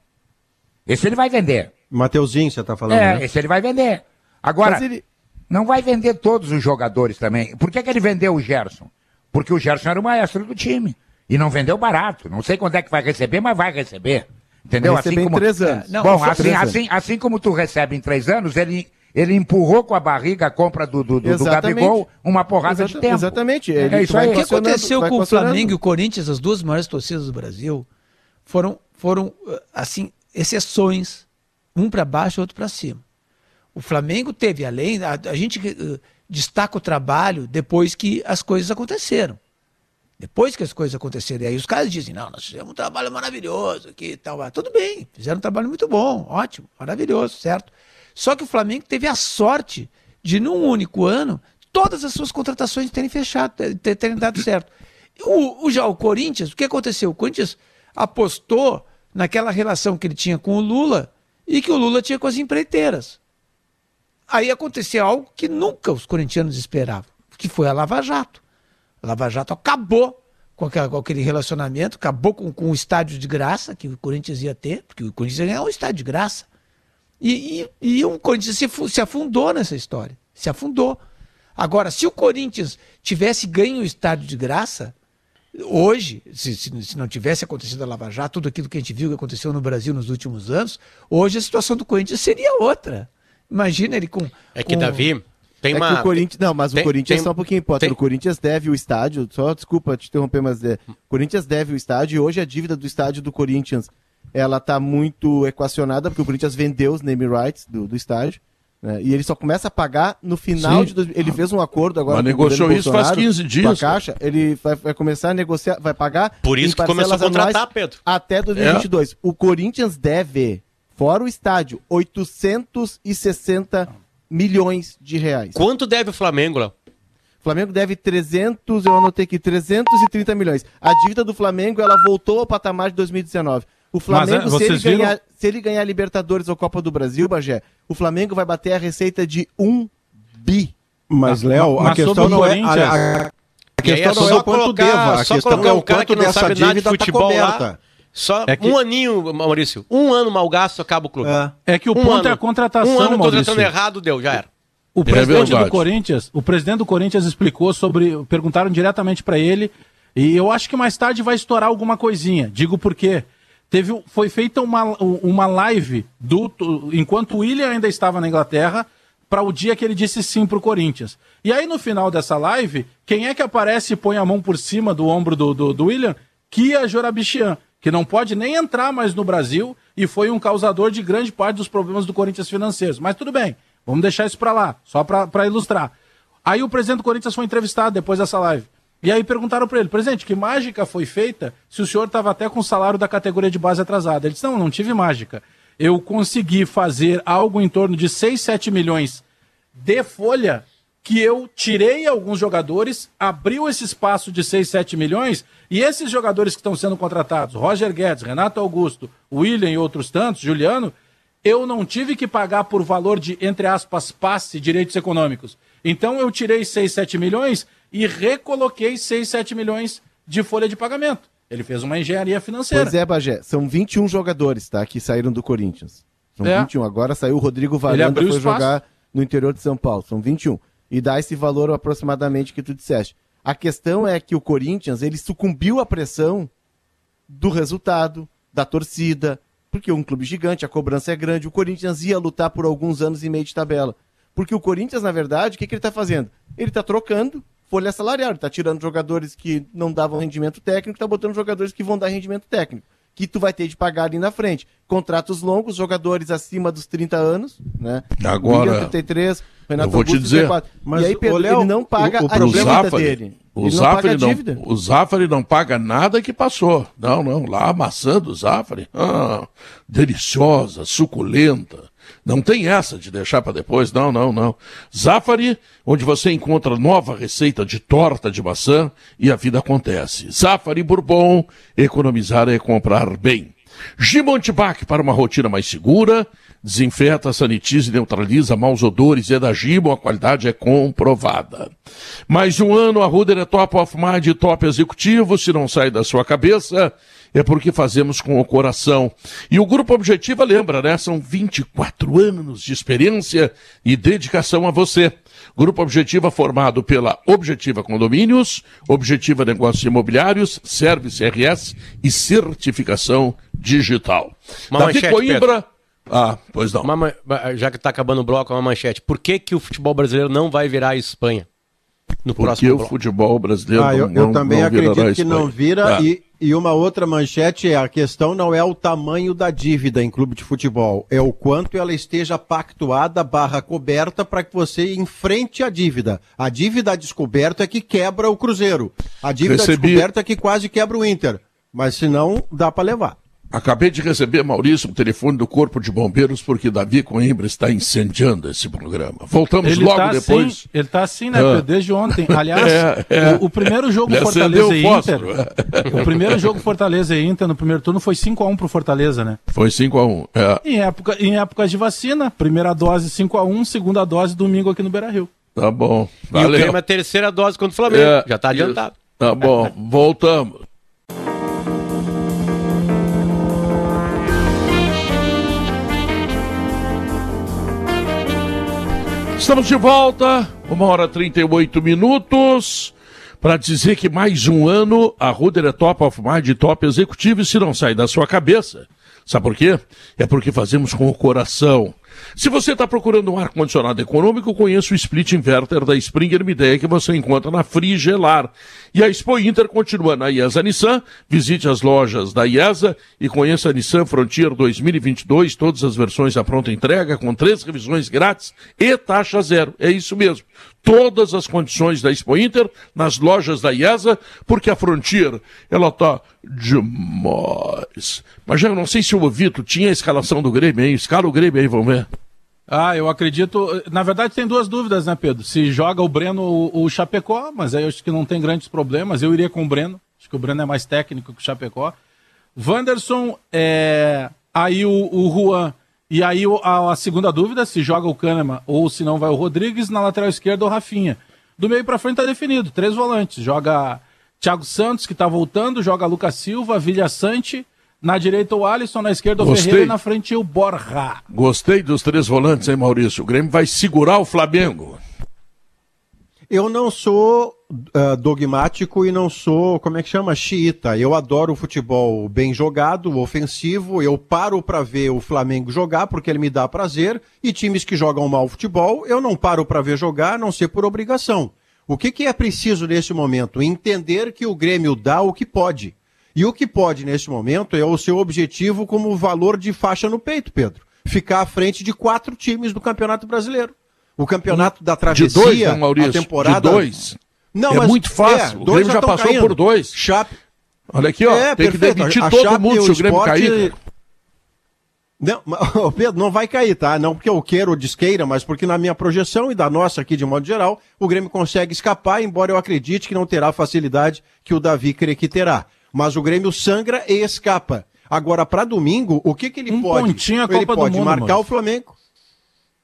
Esse ele vai vender. Mateuzinho, você tá falando, É, né? esse ele vai vender. Agora, ele- não vai vender todos os jogadores também. Por que, que ele vendeu o Gerson? Porque o Gerson era o maestro do time. E não vendeu barato. Não sei quando é que vai receber, mas vai receber. Entendeu? Vai receber em três anos. Não, Bom, assim, três anos. assim, assim como tu recebe em três anos, ele, ele empurrou com a barriga a compra do, do, do, do Exatamente. Gabigol uma porrada Exata- de tempo. exatamente. É, Ele isso vai aí. O que aconteceu com o. Flamengo e o Corinthians, as duas maiores torcidas do Brasil, foram, foram eh, assim, exceções, um para baixo e outro para cima. O Flamengo teve, além, a, a gente eh, destaca o trabalho depois que as coisas aconteceram. Depois que as coisas aconteceram. E aí os caras dizem, não, nós fizemos um trabalho maravilhoso aqui e tal. Ah, Tudo bem, fizeram um trabalho muito bom, ótimo, maravilhoso, certo? Só que o Flamengo teve a sorte de, num único ano, todas as suas contratações terem fechado, ter- terem dado certo. O, o- já o Corinthians, o que aconteceu? O Corinthians apostou naquela relação que ele tinha com o Lula e que o Lula tinha com as empreiteiras. Aí aconteceu algo que nunca os corintianos esperavam, que foi a Lava Jato. A Lava Jato acabou com, aquela- com aquele relacionamento, acabou com, com o estádio de graça que o Corinthians ia ter, porque o Corinthians ia ganhar um estádio de graça. E, e, e o Corinthians se, se afundou nessa história. Se afundou. Agora, se o Corinthians tivesse ganho o estádio de graça, Hoje, se, se, não tivesse acontecido a Lava Jato, tudo aquilo que a gente viu que aconteceu no Brasil nos últimos anos, hoje a situação do Corinthians seria outra. Imagina ele com. É que, com... Davi, tem é uma. o Corinthians, não, mas tem, o Corinthians tem, só um pouquinho, Potter. tem... O Corinthians deve o estádio, só desculpa te interromper, mas é, o Corinthians deve o estádio e hoje a dívida do estádio do Corinthians ela tá muito equacionada, porque o Corinthians vendeu os name rights do, do estádio. Né, e ele só começa a pagar no final Sim. de. dois- Ele fez um acordo agora. Mas negociou isso faz Bolsonaro, 15 dias, Com a Caixa, ele vai, vai começar a negociar, vai pagar. Por isso em que começou a contratar, Pedro. Até 2022. O Corinthians deve, fora o estádio, 860 milhões de reais. Quanto deve o Flamengo, Léo? O Flamengo deve 300, eu anotei aqui, 330 milhões. A dívida do Flamengo, ela voltou ao patamar de 2019. O Flamengo, é, se, ele viram- ganhar, se ele ganhar Libertadores ou Copa do Brasil, Bagé, o Flamengo vai bater a receita de 1 bi. Mas, Léo, a Mas questão sobre o não é. A, a- a aí questão é não é o quanto colocar- deva, a questão é o cara que quanto não dessa sabe nada de dívida está futebol lá. Só É que- um aninho, Maurício. Um ano mal gasto acaba o clube. É. É que o Um ponto ano. é a contratação, Um ano Maurício. contratando errado, deu, já era. O É presidente verdade. do Corinthians, o presidente do Corinthians explicou sobre, perguntaram diretamente para ele, e eu acho que mais tarde vai estourar alguma coisinha. Digo por quê? Teve, foi feita uma, uma live do, enquanto o William ainda estava na Inglaterra para o dia que ele disse sim pro Corinthians. E aí no final dessa live, quem é que aparece e põe a mão por cima do ombro do, do, do William? Kia Jorabichian, que não pode nem entrar mais no Brasil e foi um causador de grande parte dos problemas do Corinthians financeiros. Mas tudo bem, vamos deixar isso para lá, só para ilustrar. Aí o presidente do Corinthians foi entrevistado depois dessa live. E aí perguntaram para ele, presidente, que mágica foi feita se o senhor estava até com o salário da categoria de base atrasado? Ele disse, não, não tive mágica. Eu consegui fazer algo em torno de 6, 7 milhões de folha que eu tirei alguns jogadores, abriu esse espaço de 6, 7 milhões, e esses jogadores que estão sendo contratados, Roger Guedes, Renato Augusto, William e outros tantos, Juliano, eu não tive que pagar por valor de, entre aspas, passe direitos econômicos. Então eu tirei 6, 7 milhões e recoloquei 6, 7 milhões de folha de pagamento. Ele fez uma engenharia financeira. Pois é, Bagé, são 21 jogadores, tá, que saíram do Corinthians. São É. 21. Agora saiu o Rodrigo Varanda, foi espaço. jogar no interior de São Paulo. São 21. E dá esse valor aproximadamente que tu disseste. A questão é que o Corinthians, ele sucumbiu à pressão do resultado, da torcida, porque é um clube gigante, a cobrança é grande. O Corinthians ia lutar por alguns anos e meio de tabela. Porque o Corinthians, na verdade, o que, que ele está fazendo? Ele está trocando folha salarial, está tirando jogadores que não davam rendimento técnico, está botando jogadores que vão dar rendimento técnico. Que tu vai ter de pagar ali na frente. Contratos longos, jogadores acima dos 30 anos, né? Agora, William, 33, Renato eu vou te Augusto, dizer, 34. mas, e aí, Pedro, Léo, ele não paga o- o a dívida Zafari- dele. O ele não paga a Zafari não, dívida. o Zafari não paga nada que passou. Não, não. Lá a maçã do Zafari, ah, deliciosa, suculenta. Não tem essa de deixar para depois. Não, não, não. Zafari, onde você encontra nova receita de torta de maçã e a vida acontece. Zafari Bourbon, economizar é comprar bem. Gimontibac para uma rotina mais segura. Desinfeta, sanitiza e neutraliza maus odores. É da Gimo, a qualidade é comprovada. Mais um ano, a Ruder é top of mind, top executivo. Se não sai da sua cabeça, é porque fazemos com o coração. E o Grupo Objetiva lembra, né? São 24 anos de experiência e dedicação a você. Grupo Objetiva formado pela Objetiva Condomínios, Objetiva Negócios Imobiliários, Service RS e Certificação Digital. Uma Davi manchete, Coimbra. Ah, pois não. Uma ma- já que tá acabando o bloco, uma manchete. Por que, que o futebol brasileiro não vai virar a Espanha? No Porque próximo o bloco. futebol brasileiro Ah, eu, não, eu também não virará acredito que não vira. Ah. E, e uma outra manchete é: a questão não é o tamanho da dívida em clube de futebol, é o quanto ela esteja pactuada barra coberta para que você enfrente a dívida. A dívida descoberta é que quebra o Cruzeiro. A dívida Recebi- descoberta é que quase quebra o Inter. Mas se não, dá para levar. Acabei de receber, Maurício, o telefone do Corpo de Bombeiros, porque Davi Coimbra está incendiando esse programa. Voltamos Ele logo tá depois. assim, ele tá assim, né, Ah. Desde ontem. Aliás, É, é. O, o primeiro jogo Ele Fortaleza e o Inter. o primeiro jogo Fortaleza e Inter no primeiro turno foi 5x1 pro Fortaleza, né? Foi 5x1. É, Em, época, em épocas de vacina, primeira dose 5x1, segunda dose domingo aqui no Beira Rio. tá bom. E o Valeu. Grêmio é a terceira dose contra o Flamengo. É, já tá isso. adiantado. Tá bom, voltamos. Estamos de volta, uma hora e 38 minutos. para dizer que mais um ano a Ruder é top of mind, top executivo, e se não sai da sua cabeça. Sabe por quê? É porque fazemos com o coração. Se você está procurando um ar-condicionado econômico, conheça o split inverter da Springer Midea que você encontra na Frigelar. E a Expo Inter continua na IESA Nissan. Visite as lojas da IESA e conheça a Nissan Frontier 2022, todas as versões à pronta entrega, com três revisões grátis e taxa zero. É isso mesmo. Todas as condições da Expo Inter nas lojas da IESA, porque a Frontier, ela tá demais. Mas já eu não sei se o Vitor tinha a escalação do Grêmio aí. Escala o Grêmio aí, vamos ver. Ah, eu acredito. Na verdade, tem duas dúvidas, né, Pedro? Se joga o Breno ou o Chapecó, mas aí eu acho que não tem grandes problemas. Eu iria com o Breno. Acho que o Breno é mais técnico que o Chapecó. Wanderson, é... aí o, o Juan. E aí a, a, segunda dúvida, se joga o Kahneman ou se não vai o Rodrigues, na lateral esquerda o Rafinha. Do meio para frente tá definido, três volantes. Joga Thiago Santos, que tá voltando, joga Lucas Silva, Vilha Sante na direita o Alisson, na esquerda o Gostei. Ferreira e na frente o Borja. Gostei dos três volantes, hein, Maurício? O Grêmio vai segurar o Flamengo. Eu não sou uh, dogmático e não sou, como é que chama, xiita. Eu adoro o futebol bem jogado, ofensivo. Eu paro para ver o Flamengo jogar porque ele me dá prazer. E times que jogam mal futebol, eu não paro para ver jogar, a não ser por obrigação. O que, que é preciso nesse momento? Entender que o Grêmio dá o que pode. E o que pode, neste momento, é o seu objetivo como valor de faixa no peito, Pedro. Ficar à frente de quatro times do Campeonato Brasileiro. O campeonato da travessia, de dois, né, Maurício? temporada... De dois. Não, é mas, muito fácil. É, o Grêmio já, já passou caindo. por dois. Chape... Olha aqui, ó. É, tem perfeito. que demitir a todo Chape mundo se o Grêmio esporte... cair. Não, Pedro, não vai cair, tá? Não porque eu queira ou desqueira, mas porque na minha projeção e da nossa aqui de modo geral, o Grêmio consegue escapar, embora eu acredite que não terá a facilidade que o Davi crê que terá. Mas o Grêmio sangra e escapa. Agora, para domingo, o que, que ele um pode? Pontinho a ele Copa pode do mundo, marcar mano. o Flamengo.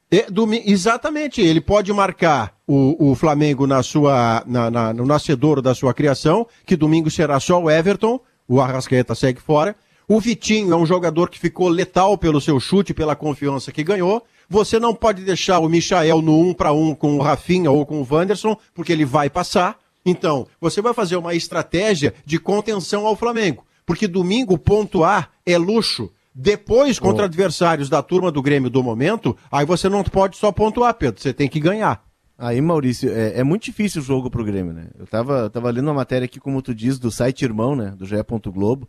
E, exatamente, ele pode marcar o, o Flamengo na sua, na, na, no nascedouro da sua criação, que domingo será só o Everton, o Arrascaeta segue fora. O Vitinho é um jogador que ficou letal pelo seu chute, pela confiança que ganhou. Você não pode deixar o Michael no um para um com o Rafinha ou com o Wanderson, porque ele vai passar. Então, você vai fazer uma estratégia de contenção ao Flamengo. Porque domingo, ponto A é luxo. Depois, contra adversários da turma do Grêmio do momento, aí você não pode só pontuar, Pedro. Você tem que ganhar. Aí, Maurício, é, é, muito difícil o jogo pro Grêmio, né? Eu tava, tava lendo uma matéria aqui, como tu diz, do site Irmão, né? Do GE. Globo.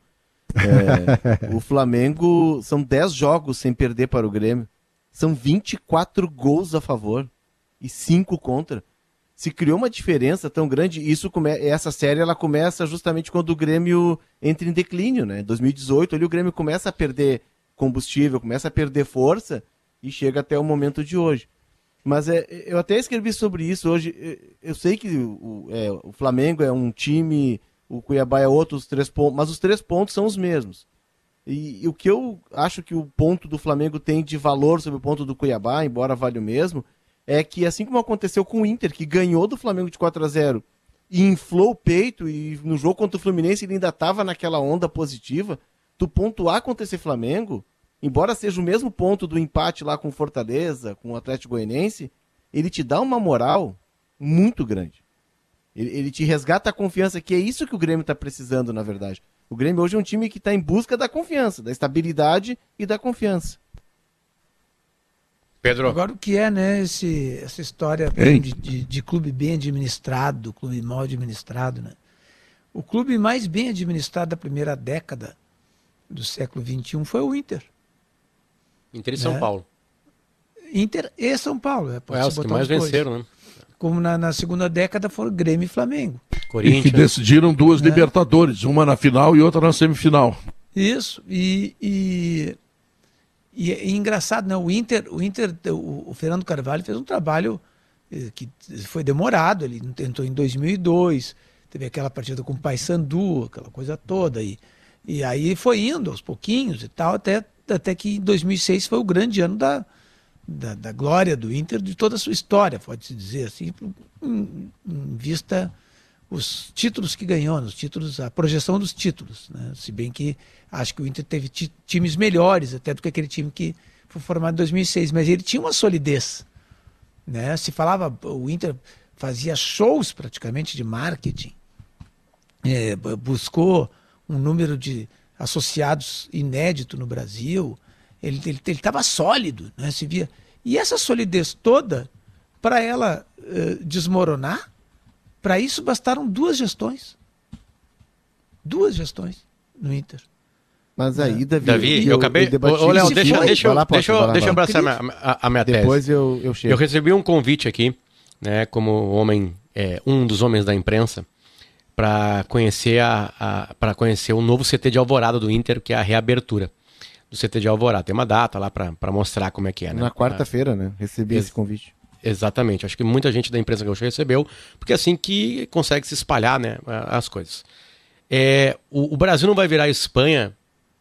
É, o Flamengo são 10 jogos sem perder para o Grêmio. São 24 gols a favor e 5 contra se criou uma diferença tão grande. Isso come... essa série ela começa justamente quando o Grêmio entra em declínio, né? Em 2018, ali o Grêmio começa a perder combustível, começa a perder força e chega até o momento de hoje. Mas é, eu até escrevi sobre isso hoje. Eu sei que o, é, o Flamengo é um time, o Cuiabá é outro, os três pontos, mas os três pontos são os mesmos. E, e, o que eu acho que o ponto do Flamengo tem de valor sobre o ponto do Cuiabá, embora vale o mesmo, é que assim como aconteceu com o Inter, que ganhou do Flamengo de 4 a 0 e inflou o peito, e no jogo contra o Fluminense ele ainda estava naquela onda positiva, tu pontuar contra esse Flamengo, embora seja o mesmo ponto do empate lá com o Fortaleza, com o Atlético Goianense, ele te dá uma moral muito grande. Ele, ele te resgata a confiança, que é isso que o Grêmio está precisando, na verdade. O Grêmio hoje é um time que está em busca da confiança, da estabilidade e da confiança. Pedro. Agora o que é, né, esse, essa história de, de, de, clube bem administrado, clube mal administrado, né? O clube mais bem administrado da primeira década do século XXI foi o Inter. Inter e São né? Paulo. Inter e São Paulo. É, é os que mais venceram, né? Como na, na, segunda década foram Grêmio e Flamengo. Corinthians. E que decidiram duas né? Libertadores, uma na final e outra na semifinal. Isso, e, e e, e engraçado, né? O Inter, o Inter, o, o, Fernando Carvalho fez um trabalho eh, que foi demorado. Ele tentou em 2002, teve aquela partida com o Paysandu, aquela coisa toda e e aí foi indo aos pouquinhos e tal, até até que em 2006 foi o grande ano da, da, da glória do Inter de toda a sua história, pode-se dizer assim, em, em vista os títulos que ganhou, os títulos, a projeção dos títulos, né? Se bem que acho que o Inter teve times melhores até do que aquele time que foi formado em 2006, mas ele tinha uma solidez, né? Se falava, o Inter fazia shows praticamente de marketing, é, bu- buscou um número de associados inédito no Brasil. Ele estava sólido, né? Se via. E essa solidez toda, para ela eh, desmoronar, para isso bastaram duas gestões. Duas gestões no Inter. Mas aí, Davi, Davi, eu, eu acabei. eu debati Ô, Léo, deixa, foi. deixa, lá, deixa, lá, deixa eu abraçar a minha, a- a minha tese. Depois eu, eu chego. Eu recebi um convite aqui, né, como homem, é, um dos homens da imprensa, para conhecer a, a para conhecer o novo CT de Alvorada do Inter, que é a reabertura do CT de Alvorada. Tem uma data lá para mostrar como é que é, né? Na quarta-feira, né? Recebi Ex- esse convite. Exatamente. Acho que muita gente da imprensa gaúcha recebeu, porque é assim que consegue se espalhar, né, as coisas. É, o, o Brasil não vai virar a Espanha,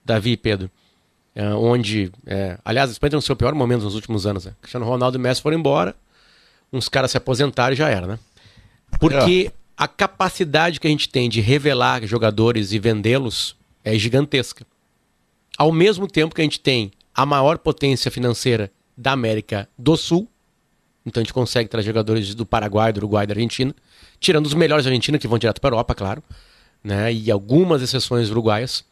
Davi e Pedro, é, onde, é, aliás, a Espanha tem o seu pior momento nos últimos anos. Né? Cristiano Ronaldo e Messi foram embora, uns caras se aposentaram e já era, né? Porque a capacidade que a gente tem de revelar jogadores e vendê-los é gigantesca. Ao mesmo tempo que a gente tem a maior potência financeira da América do Sul, então a gente consegue trazer jogadores do Paraguai, do Uruguai, da Argentina, tirando os melhores da Argentina que vão direto para a Europa, claro, né? E algumas exceções uruguaias.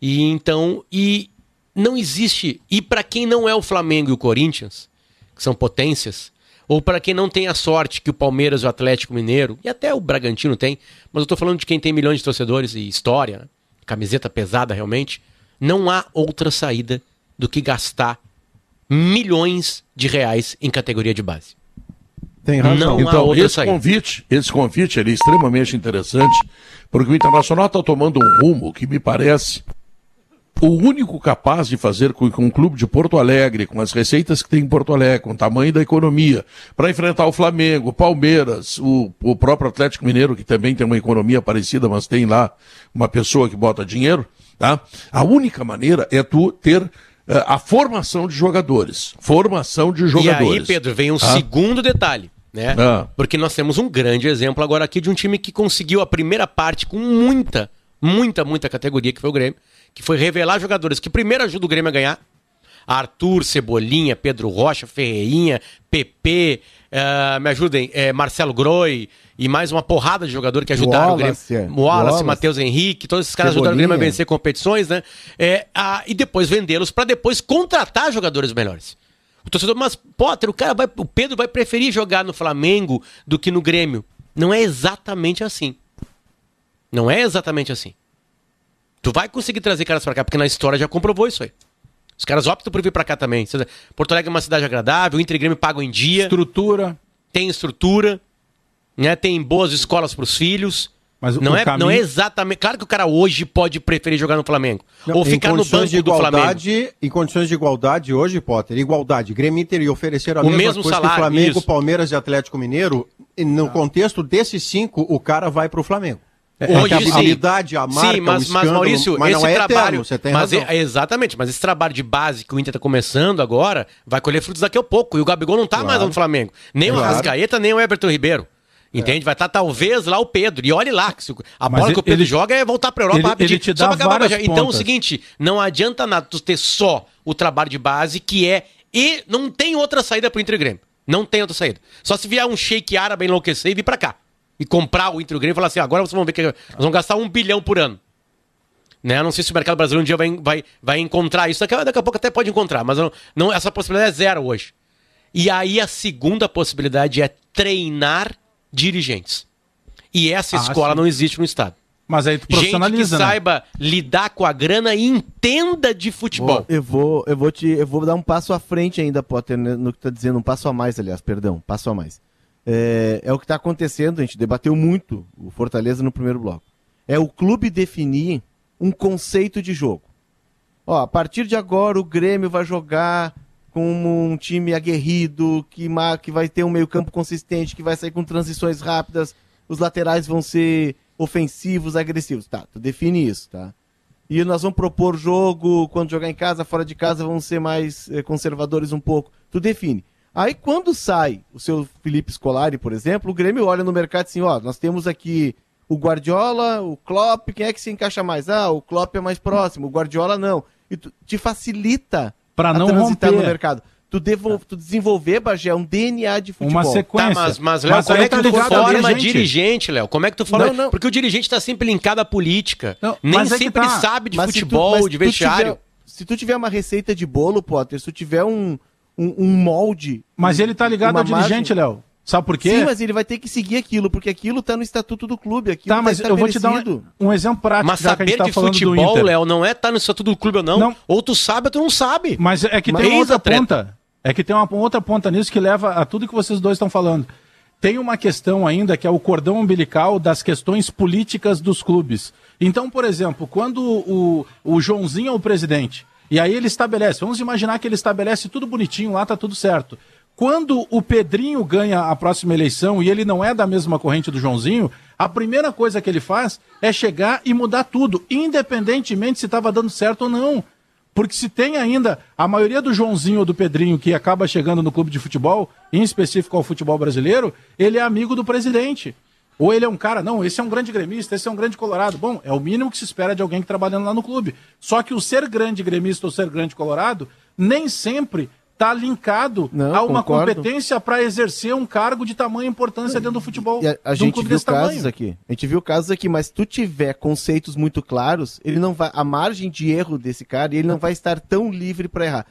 E então, e não existe, e para quem não é o Flamengo e o Corinthians, que são potências, ou para quem não tem a sorte que o Palmeiras, o Atlético Mineiro e até o Bragantino tem, mas eu tô falando de quem tem milhões de torcedores e história, né? camiseta pesada realmente, não há outra saída do que gastar milhões de reais em categoria de base. Tem razão. Não há Então, outra esse saída. convite, esse convite ele é extremamente interessante, porque o Internacional está tomando um rumo que me parece o único capaz de fazer com que um clube de Porto Alegre, com as receitas que tem em Porto Alegre, com o tamanho da economia, para enfrentar o Flamengo, o Palmeiras, o, o próprio Atlético Mineiro, que também tem uma economia parecida, mas tem lá uma pessoa que bota dinheiro, tá? A única maneira é tu ter a formação de jogadores. Formação de E jogadores. aí, Pedro, vem um Ah. segundo detalhe, né? Ah. Porque nós temos um grande exemplo agora aqui de um time que conseguiu a primeira parte com muita, muita, muita categoria, que foi o Grêmio, que foi revelar jogadores que primeiro ajudam o Grêmio a ganhar. Arthur, Cebolinha, Pedro Rocha, Ferreinha, PP, eh, me ajudem, eh, Marcelo Groi e mais uma porrada de jogador que ajudaram Wallace, o é. Grêmio. Wallace, Wallace. Matheus Henrique, todos esses caras ajudaram o Grêmio a Cebolinha. vencer competições, né? É, ah, e depois vendê-los para depois contratar jogadores melhores. O torcedor, mas Potter, o cara vai, o Pedro vai preferir jogar no Flamengo do que no Grêmio. Não é exatamente assim. Não é exatamente assim. Tu vai conseguir trazer caras pra cá, porque na história já comprovou isso aí. Os caras optam por vir pra cá também. Porto Alegre é uma cidade agradável, o Inter e Grêmio pagam em dia, Estrutura. tem estrutura, né? tem boas escolas pros filhos. Mas o- não, o é, caminho- não é exatamente. Claro que o cara hoje pode preferir jogar no Flamengo. Não, ou ficar no banco de do Flamengo. igualdade, Em condições de igualdade hoje, Potter, igualdade. Grêmio Inter e ofereceram a O mesma mesmo coisa que salário, Flamengo, isso. Palmeiras e Atlético Mineiro. No contexto desses cinco, o cara vai pro Flamengo. Hoje Porque a sim. habilidade, a marca, Sim, mas, o mas Maurício, mas esse não é trabalho. eterno, você tem mas razão. é- exatamente, mas esse trabalho de base que o Inter tá começando agora vai colher frutos daqui a pouco. E o Gabigol não tá mais no Flamengo. Nem o Claro. Rascaeta, nem o Everton Ribeiro. Entende? Vai estar talvez lá o Pedro. E olhe lá, que se o- a bola que o Pedro ele- joga é voltar pra Europa ele- rapidinho. ele te Só dá pra acabar, várias já. Então é o pontas. seguinte, não adianta nada tu ter só o trabalho de base, que é. E não tem outra saída pro Inter e Grêmio. Não tem outra saída. Só se vier um shake árabe enlouquecer e vir pra cá. E comprar o Inter e o Grêmio e falar assim: agora vocês vão ver que nós vamos gastar um bilhão por ano. Né? Eu não sei se o mercado brasileiro um dia vai, vai, vai encontrar isso. Daqui, a- daqui a pouco até pode encontrar, mas não, não- essa possibilidade é zero hoje. E aí a segunda possibilidade é treinar dirigentes. E essa Ah, escola sim. não existe no Estado. Mas aí tu Gente que profissionaliza, né? saiba lidar com a grana e entenda de futebol. Eu vou, eu vou te, eu vou dar um passo à frente ainda, Potter, né, no que tá dizendo, um passo a mais, aliás, perdão, passo a mais. É, é o que está acontecendo, a gente debateu muito o Fortaleza no primeiro bloco. É o clube definir um conceito de jogo. Ó, a partir de agora o Grêmio vai jogar como um time aguerrido, que, que vai ter um meio-campo consistente, que vai sair com transições rápidas, os laterais vão ser ofensivos, agressivos. Tá, tu define isso, tá? E nós vamos propor jogo, quando jogar em casa, fora de casa, vamos ser mais eh, conservadores um pouco. Tu define. Aí quando sai o seu Felipe Scolari, por exemplo, o Grêmio olha no mercado assim, ó, nós temos aqui o Guardiola, o Klopp, quem é que se encaixa mais? Ah, o Klopp é mais próximo, o Guardiola não. E tu, te facilita Pra a não transitar romper. no mercado. tu, devol- tu desenvolver, Bagé, um DNA de futebol. Uma Tá, sequência. mas, mas Léo, Mas como é que tá tu forma dirigente. dirigente, Léo? Como é que tu forma? Não, não. Porque o dirigente tá sempre linkado à política. Não, Nem é sempre tá. ele sabe de Mas se tu- futebol, mas de se tu vestiário. tiver- se tu tiver uma receita de bolo, Potter, se tu tiver um, um, um molde. Mas ele tá ligado ao dirigente, Léo. Sabe por quê? Sim, mas ele vai ter que seguir aquilo, porque aquilo tá no estatuto do clube. Aquilo Tá, mas eu vou te dar um, um exemplo prático, Mas já que a gente saber tá de falando do futebol. Léo, não é estar no estatuto do clube ou não. Não. Ou tu sabe ou tu não sabe. Mas é que Mas tem outra ponta. É que tem uma outra ponta nisso que leva a tudo que vocês dois estão falando. Tem uma questão ainda que é o cordão umbilical das questões políticas dos clubes. Então, por exemplo, quando o, o Joãozinho é o presidente, e aí ele estabelece, vamos imaginar que ele estabelece tudo bonitinho, lá tá tudo certo. Quando o Pedrinho ganha a próxima eleição e ele não é da mesma corrente do Joãozinho, a primeira coisa que ele faz é chegar e mudar tudo, independentemente se estava dando certo ou não. Porque se tem ainda a maioria do Joãozinho ou do Pedrinho que acaba chegando no clube de futebol, em específico ao futebol brasileiro, ele é amigo do presidente. Ou ele é um cara, não, esse é um grande gremista, esse é um grande colorado. Bom, é o mínimo que se espera de alguém que trabalhando lá no clube. Só que o ser grande gremista ou ser grande colorado nem sempre está linkado Não, a uma concordo. competência para exercer um cargo de tamanha importância dentro do futebol. E a, a um gente viu casos tamanho. aqui. A gente viu casos aqui, mas se tu tiver conceitos muito claros, ele não vai. A margem de erro desse cara, ele não vai estar tão livre para errar.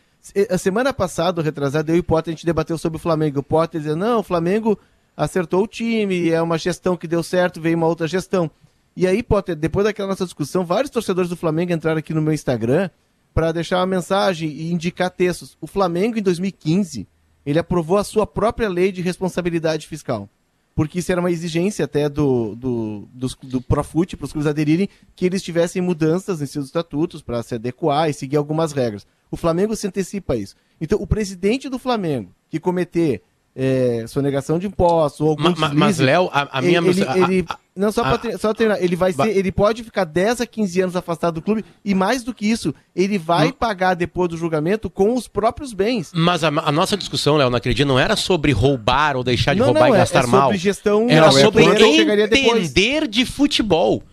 A semana passada, retrasada, eu e o Potter, a gente debateu sobre o Flamengo. O Potter dizia, não, o Flamengo acertou o time, é uma gestão que deu certo, veio uma outra gestão. E aí, Potter, depois daquela nossa discussão, vários torcedores do Flamengo entraram aqui no meu Instagram para deixar uma mensagem e indicar textos. O Flamengo, em 2015, ele aprovou a sua própria lei de responsabilidade fiscal. Porque isso era uma exigência até do, do, dos- do Profut, para os clubes aderirem, que eles tivessem mudanças em seus estatutos para se adequar e seguir algumas regras. O Flamengo se antecipa a isso. Então, o presidente do Flamengo que cometer é, sonegação de impostos ou algum Ma- ma- mas, Léo, a- a minha- ele, a- ele- a- não só para só terminar, ele vai Ba- ser, ele pode ficar 10 a 15 anos afastado do clube e mais do que isso, ele vai Hum. pagar depois do julgamento com os próprios bens. Mas a, nossa discussão, Léo, naquele dia não era sobre roubar ou deixar de Não, roubar não, e é- gastar é sobre mal. gestão- Era não, é sobre que chegaria depois. entender de futebol.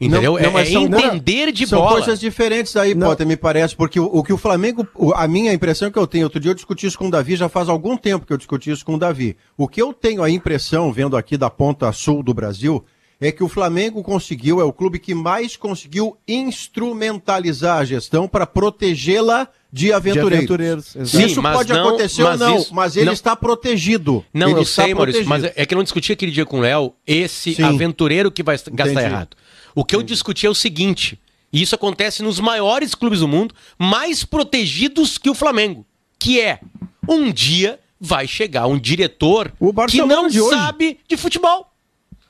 Entendeu? Não, não, é são- entender de São bola. coisas diferentes aí, Não. Potter, me parece, porque o, o que o Flamengo, o- a minha impressão que eu tenho, outro dia eu discuti isso com o Davi, já faz algum tempo que eu discuti isso com o Davi. O que eu tenho a impressão, vendo aqui da ponta sul do Brasil, é que o Flamengo conseguiu, é o clube que mais conseguiu instrumentalizar a gestão para protegê-la de aventureiros. aventureiros, exato. Sim, isso mas pode não- acontecer mas ou não, isso- mas ele não- está protegido. Não, ele eu sei, Maurício, mas protegido. é que eu não discuti aquele dia com o Léo esse Sim. aventureiro que vai gastar Entendi. errado. O que eu discuti é o seguinte, e isso acontece nos maiores clubes do mundo, mais protegidos que o Flamengo, que é, um dia vai chegar um diretor O que não de sabe de futebol.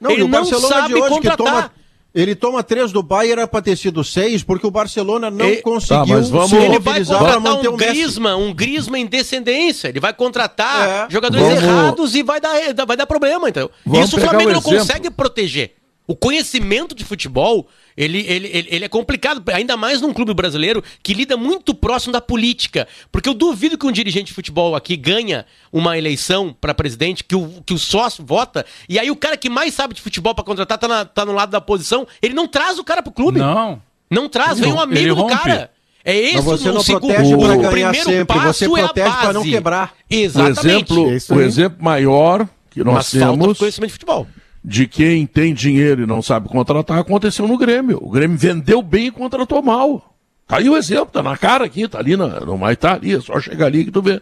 Não, Ele não sabe hoje contratar. que toma. Ele toma três do Bayern, para ter sido seis, porque o Barcelona não E- conseguiu Tá, mas vamos- Ele vai contratar um. Grisma, um Grisma em descendência. Ele vai contratar É. jogadores Vamos- errados e vai dar, vai dar problema, então. Isso o Flamengo um não consegue proteger. O conhecimento de futebol, ele, ele, ele, ele é complicado, ainda mais num clube brasileiro que lida muito próximo da política. Porque eu duvido que um dirigente de futebol aqui ganha uma eleição para presidente, que o, que o sócio vota, e aí o cara que mais sabe de futebol para contratar tá, na- tá no lado da oposição, ele não traz o cara pro clube. Não. Não traz, vem um amigo do cara. É esse Mas você o não segundo- protege o pra ganhar primeiro sempre, passo você é a protege pra não base. quebrar. O Exatamente. exemplo, É o exemplo maior que nós Mas falta temos conhecimento de futebol. De quem tem dinheiro e não sabe contratar aconteceu no Grêmio. O Grêmio vendeu bem e contratou mal. Tá aí o exemplo, tá na cara aqui, tá ali na, no Maitá ali, é só chegar ali que tu vê.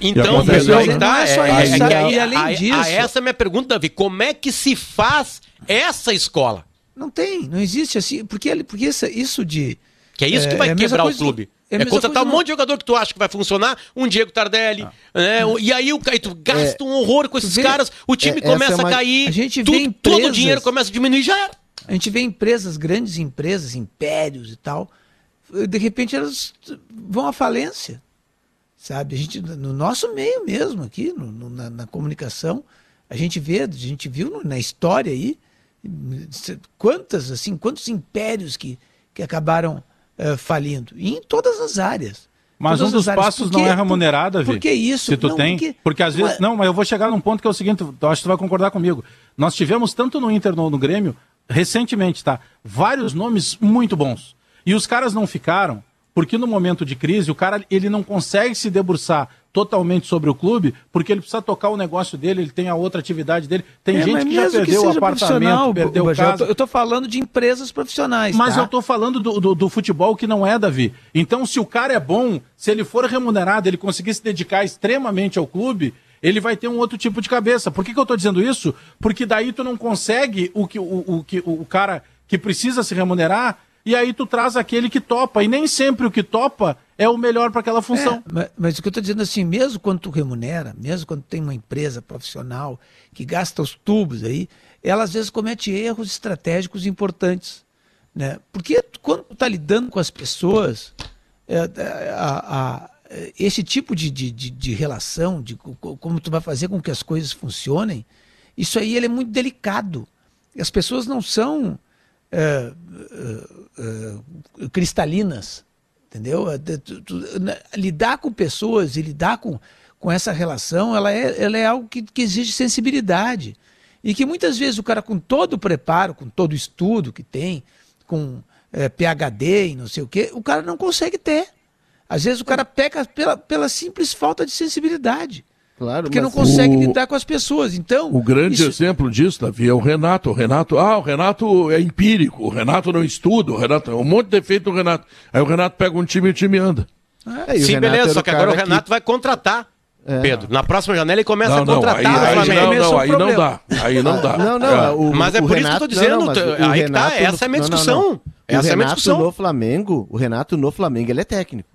Então, mas aí tá, Não é só é- isso, é aí- E além disso- aí essa é a minha pergunta, Davi. Como é que se faz essa escola? Não tem, não existe assim, porque, ele- porque essa- isso de... Que é isso que vai é a mesma quebrar o clube. É É, contratar um monte de jogador que tu acha que vai funcionar, um Diego Tardelli, Ah. né? E aí, o- tu gasta um horror com esses vê- caras, o time é- começa é uma- a cair, A gente tudo- vê todo o empresas- dinheiro começa a diminuir já era. A gente vê empresas, grandes empresas, impérios e tal, de repente elas vão à falência, sabe? A gente, no nosso meio mesmo aqui, no- no- na, na comunicação, a gente vê, a gente viu na história aí, quantas, assim, quantos impérios que, que acabaram eh, falindo, e em todas as áreas. Mas Todas um dos áreas. passos não é remunerado, Por- Davi. Por que isso? Se tu Não, tem. porque- Porque às vezes. Mas- Não, mas eu vou chegar num ponto que é o seguinte, eu acho que tu vai concordar comigo. Nós tivemos tanto no Inter no, no Grêmio, recentemente, tá? Vários nomes muito bons. E os caras não ficaram, porque no momento de crise, o cara ele não consegue se debruçar totalmente sobre o clube, porque ele precisa tocar o negócio dele, ele tem a outra atividade dele. Tem É, gente que já perdeu o seja profissional, apartamento, perdeu Bajé, casa. Eu tô falando de empresas profissionais. Mas tá? eu tô falando do, do, do futebol que não é, Davi. Então, se o cara é bom, se ele for remunerado, ele conseguir se dedicar extremamente ao clube, ele vai ter um outro tipo de cabeça. Por que, que eu tô dizendo isso? Porque daí tu não consegue o que o, o, que o cara que precisa se remunerar, e aí tu traz aquele que topa. E nem sempre o que topa é o melhor para aquela função. É, mas, mas o que eu estou dizendo assim, mesmo quando tu remunera, mesmo quando tem uma empresa profissional que gasta os tubos aí, ela às vezes comete erros estratégicos importantes. Né? Porque quando tu está lidando com as pessoas, é, é, a- a- esse tipo de, de, de, de relação, de co- co- como tu vai fazer com que as coisas funcionem, isso aí ele é muito delicado. As pessoas não são é, é, é, cristalinas, entendeu? É, na- lidar com pessoas e lidar com, com essa relação, ela é, ela é algo que, que exige sensibilidade. E que muitas vezes o cara, com todo o preparo, com todo o estudo que tem, com é, PHD e não sei o quê, o cara não consegue ter. Às vezes o cara peca pela, pela simples falta de sensibilidade. Claro, Porque não consegue O- lidar com as pessoas. Então, O grande isso- exemplo disso, Davi, é o Renato. O Renato, ah, o Renato é empírico, o Renato não estuda, o Renato, um monte de defeito do Renato. Aí o Renato pega um time e o time anda. É, e o Sim, Renato beleza, só o que agora o Renato vai contratar. É. Pedro, na próxima janela ele começa Não, a não, contratar aí, o aí Flamengo. não, é não, o aí não dá. Aí não dá. Não, não, É. o- Mas é o por isso que eu tô dizendo, o- o aí que tá, Renato essa é a minha não, não, discussão. não. Essa é a o minha Renato discussão. no Flamengo, o Renato no Flamengo, ele é técnico.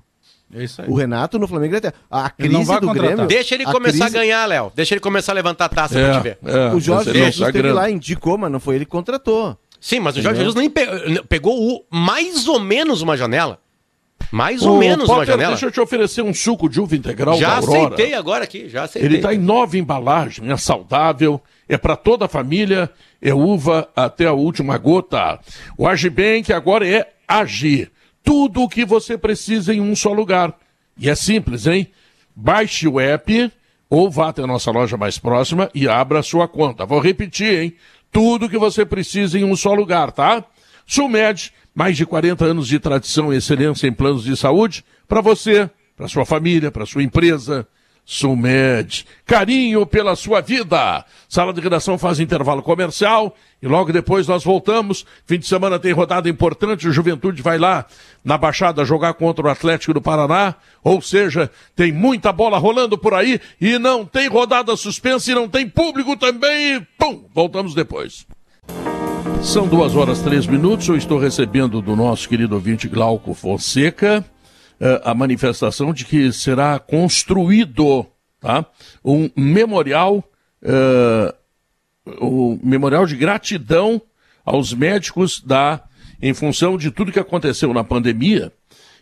É isso aí. O Renato no Flamengo, ele é técnico. A crise vai do. Grêmio... Deixa ele a começar crise- a ganhar, Léo. Deixa ele começar a levantar a taça pra te ver. É, é, O Jorge Jesus esteve grande. lá, indicou, mas não foi ele que contratou. Sim, mas o Jorge Entendeu? Jesus nem pe- pegou o, mais ou menos uma janela. Mais ou Ô, menos uma Potter, janela. Deixa eu te oferecer um suco de uva integral Já da Aurora. aceitei agora aqui, já aceitei. Ele está em nova embalagem, é saudável, é para toda a família, é uva até a última gota. O Agibank agora é Agir. Tudo o que você precisa em um só lugar. E é simples, hein? Baixe o app ou vá até a nossa loja mais próxima e abra a sua conta. Vou repetir, hein? Tudo o que você precisa em um só lugar, tá? Sulmed, mais de 40 anos de tradição e excelência em planos de saúde, para você, para sua família, para sua empresa. Sulmed, carinho pela sua vida. Sala de redação faz intervalo comercial e logo depois nós voltamos. Fim de semana tem rodada importante, o Juventude vai lá na Baixada jogar contra o Atlético do Paraná. Ou seja, tem muita bola rolando por aí e não tem rodada suspensa e não tem público também. E, pum, voltamos depois. São duas horas três minutos. Eu estou recebendo do nosso querido ouvinte Glauco Fonseca a manifestação de que será construído tá, um memorial, eh, um memorial de gratidão aos médicos da, em função de tudo que aconteceu na pandemia.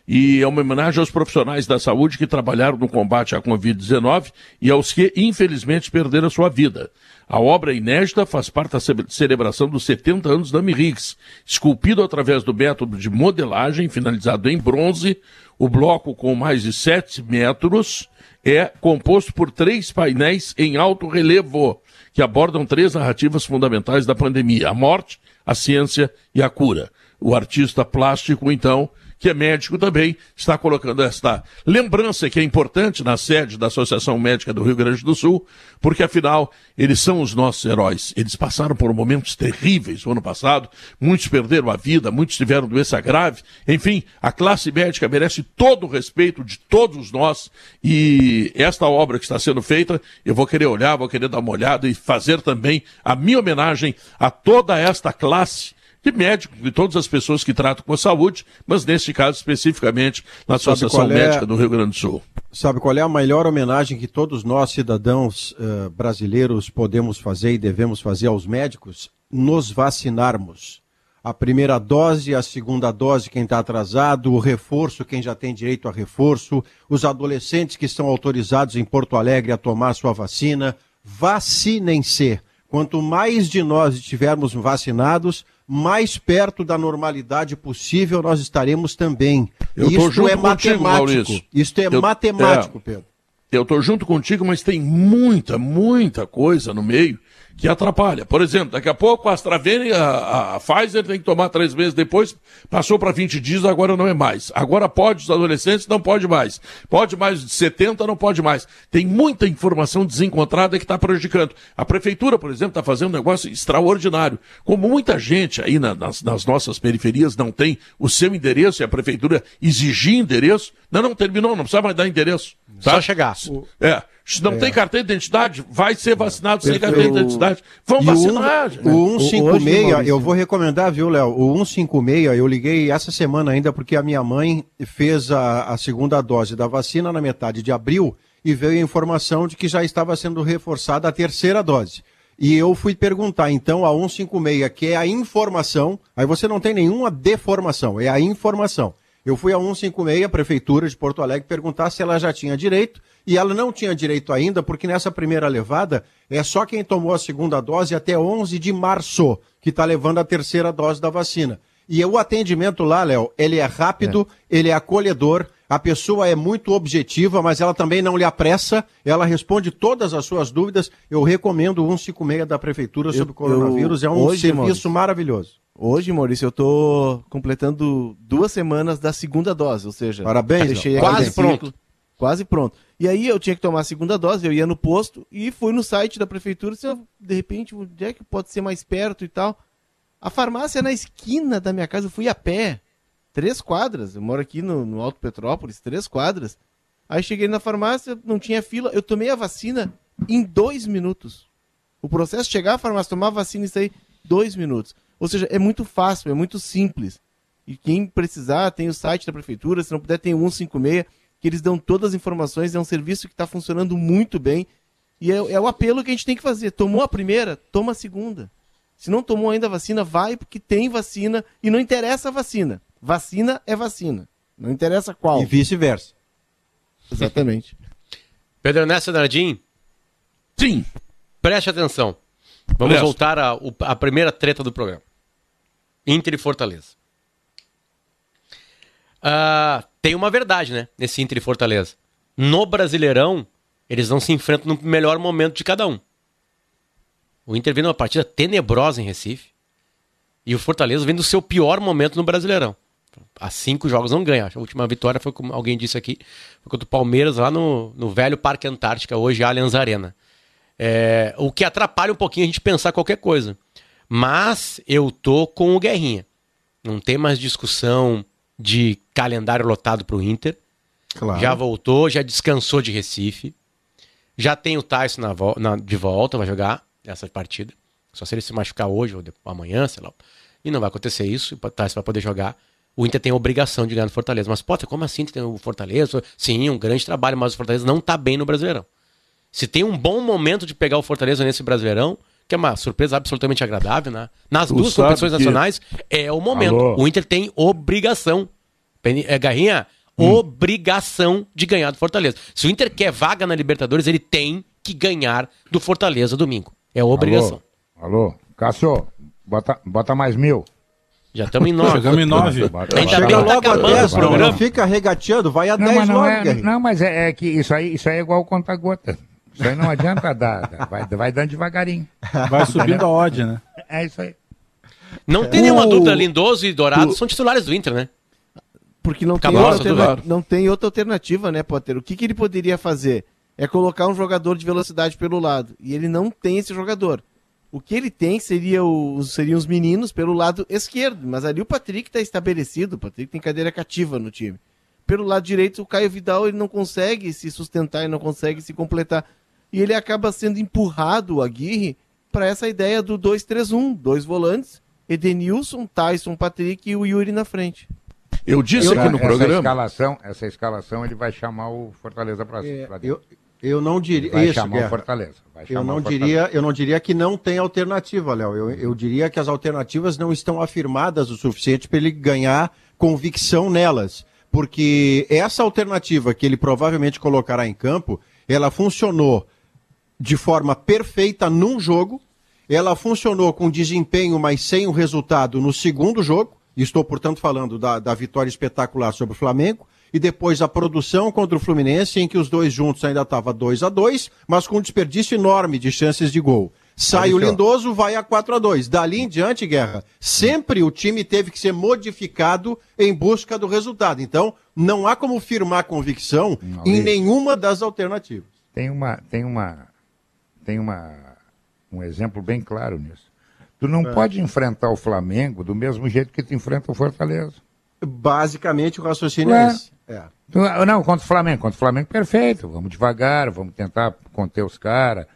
E é uma homenagem aos profissionais da saúde que trabalharam no combate à Covid-19 e aos que, infelizmente, perderam a sua vida. A obra inédita faz parte da ce- celebração dos 70 anos da Mirix. Esculpido através do método de modelagem, finalizado em bronze, o bloco com mais de 7 metros é composto por três painéis em alto relevo, que abordam três narrativas fundamentais da pandemia: a morte, a ciência e a cura. O artista plástico, então, que é médico também, está colocando esta lembrança que é importante na sede da Associação Médica do Rio Grande do Sul, porque afinal eles são os nossos heróis. Eles passaram por momentos terríveis no ano passado, muitos perderam a vida, muitos tiveram doença grave. Enfim, a classe médica merece todo o respeito de todos nós e esta obra que está sendo feita, eu vou querer olhar, vou querer dar uma olhada e fazer também a minha homenagem a toda esta classe de médicos, de todas as pessoas que tratam com a saúde, mas neste caso especificamente na Associação é? Médica do Rio Grande do Sul. Sabe qual é a melhor homenagem que todos nós, cidadãos eh, brasileiros, podemos fazer e devemos fazer aos médicos? Nos vacinarmos. A primeira dose, a segunda dose, quem está atrasado, o reforço, quem já tem direito a reforço, os adolescentes que estão autorizados em Porto Alegre a tomar sua vacina. Vacinem-se. Quanto mais de nós estivermos vacinados, mais perto da normalidade possível nós estaremos também. Eu Isto junto é contigo, matemático. Maurício. Isto é Eu- matemático, é. Pedro. Eu estou junto contigo, mas tem muita, muita coisa no meio que atrapalha. Por exemplo, daqui a pouco a AstraZeneca, a, a Pfizer tem que tomar três meses depois, passou para 20 dias, agora não é mais. Agora pode os adolescentes, não pode mais. Pode mais de 70, não pode mais. Tem muita informação desencontrada que está prejudicando. A prefeitura, por exemplo, está fazendo um negócio extraordinário. Como muita gente aí na, nas, nas, nossas periferias não tem o seu endereço e a prefeitura exigir endereço, não, não, terminou, não precisa mais dar endereço. Tá? Só chegar. É. Se não É. tem carteira de identidade, vai ser vacinado sem carteira de identidade. Vamos E o vacinar. um- gente. O Hoje, 156, Maurício. eu vou recomendar, viu, Léo? O 156, eu liguei essa semana ainda porque a minha mãe fez a, a segunda dose da vacina na metade de abril e veio a informação de que já estava sendo reforçada a terceira dose. E eu fui perguntar, então, a 156, que é a informação, aí você não tem nenhuma deformação, é a informação. Eu fui a 156, a Prefeitura de Porto Alegre, perguntar se ela já tinha direito, e ela não tinha direito ainda, porque nessa primeira levada é só quem tomou a segunda dose até 11 de março, que está levando a terceira dose da vacina. E o atendimento lá, Léo, ele é rápido, ele é acolhedor, a pessoa é muito objetiva, mas ela também não lhe apressa, ela responde todas as suas dúvidas. Eu recomendo o 156 da Prefeitura sobre o coronavírus, é um hoje, serviço Maurício, maravilhoso. Hoje, Maurício, eu tô completando duas semanas da segunda dose, ou seja, Parabéns, aquele Quase pronto. Quase pronto. E aí eu tinha que tomar a segunda dose, eu ia no posto e fui no site da prefeitura, se eu, de repente, onde é que pode ser mais perto e tal. A farmácia é na esquina da minha casa, eu fui a pé. Três quadras, eu moro aqui no, no Alto Petrópolis, três quadras. Aí cheguei na farmácia, não tinha fila, eu tomei a vacina em dois minutos. O processo de chegar à farmácia, tomar a vacina e sair, dois minutos. Ou seja, é muito fácil, é muito simples. E quem precisar, tem o site da prefeitura, se não puder, tem o 156, que eles dão todas as informações, é um serviço que está funcionando muito bem. E é, é o apelo que a gente tem que fazer. Tomou a primeira, toma a segunda. Se não tomou ainda a vacina, vai, porque tem vacina e não interessa a vacina. Vacina é vacina. Não interessa qual. E vice-versa. Exatamente. Pedro Ernesto Nardim, Sim. preste atenção. Vamos Presto. voltar à primeira treta do programa. Inter e Fortaleza. Ah, tem uma verdade, né? Nesse Inter e Fortaleza. No Brasileirão, eles não se enfrentam no melhor momento de cada um. O Inter vem numa partida tenebrosa em Recife. E o Fortaleza vem do seu pior momento no Brasileirão. Há cinco jogos não ganha. A última vitória foi, como alguém disse aqui, foi contra o Palmeiras lá no, no velho Parque Antártica, hoje Allianz Arena. É, o que atrapalha um pouquinho a gente pensar qualquer coisa. Mas eu tô com o Guerrinha. Não tem mais discussão de calendário lotado pro Inter. Claro. Já voltou, já descansou de Recife. Já tem o Tyson na vo- na- de volta, vai jogar essa partida. Só se ele se machucar hoje ou amanhã, sei lá. E não vai acontecer isso, o Tyson vai poder jogar. O Inter tem a obrigação de ganhar no Fortaleza. Mas, Potter, como assim tem o Fortaleza? Sim, um grande trabalho, mas o Fortaleza não tá bem no Brasileirão. Se tem um bom momento de pegar o Fortaleza nesse Brasileirão, que é uma surpresa absolutamente agradável, né? Nas Tu duas competições que- nacionais, é o momento. Alô? O Inter tem obrigação. É, Garrinha, obrigação de ganhar do Fortaleza. Se o Inter quer vaga na Libertadores, ele tem que ganhar do Fortaleza domingo. É obrigação. Alô? Alô? Cássio, bota, bota mais mil. Já estamos em nove. Chegamos em nove. Ainda bem tá logo 10, o programa. Não fica regateando, vai a Não, 10 mas não, logo, é, não, mas é, é que isso aí, isso aí é igual conta-gota. Isso aí não adianta dar, dar- vai, vai dando devagarinho. Vai subindo a odd, né? É isso aí. Não tem nenhuma O- dúvida, Lindoso e Dourado o- são titulares do Inter, né? Porque não tem, outra alterna- não tem outra alternativa, né, Potter? O que, que ele poderia fazer? É colocar um jogador de velocidade pelo lado. E ele não tem esse jogador. O que ele tem seria o, seriam os meninos pelo lado esquerdo. Mas ali o Patrick está estabelecido. O Patrick tem cadeira cativa no time. Pelo lado direito, o Caio Vidal ele não consegue se sustentar e não consegue se completar. E ele acaba sendo empurrado, o Aguirre, para essa ideia do 2-3-1. Dois volantes, Edenilson, Tyson, Patrick e o Yuri na frente. Eu disse aqui no essa programa. escalação, essa escalação ele vai chamar o Fortaleza para É, pra eu, eu não diria. Vai Isso, chamar Guerra. o Fortaleza. Vai Eu chamar não, o Fortaleza. diria, eu não diria que não tem alternativa, Léo. Eu, eu diria que as alternativas não estão afirmadas o suficiente para ele ganhar convicção nelas. Porque essa alternativa que ele provavelmente colocará em campo, ela funcionou de forma perfeita num jogo, ela funcionou com desempenho, mas sem o resultado no segundo jogo. Estou, portanto, falando da, da vitória espetacular sobre o Flamengo. E depois a produção contra o Fluminense, em que os dois juntos ainda estava 2 a 2 mas com um desperdício enorme de chances de gol. Sai o. Lindoso, vai a 4 a 2 Dali em diante, Guerra, sempre o time teve que ser modificado em busca do resultado. Então, não há como firmar convicção em nenhuma das alternativas. Tem uma, tem uma, tem uma, um exemplo bem claro nisso. Tu não É. pode enfrentar o Flamengo do mesmo jeito que tu enfrenta o Fortaleza. Basicamente, o raciocínio Ué. é esse. É. Tu- Não, contra o Flamengo. Contra o Flamengo, perfeito. Vamos devagar, vamos tentar conter os caras,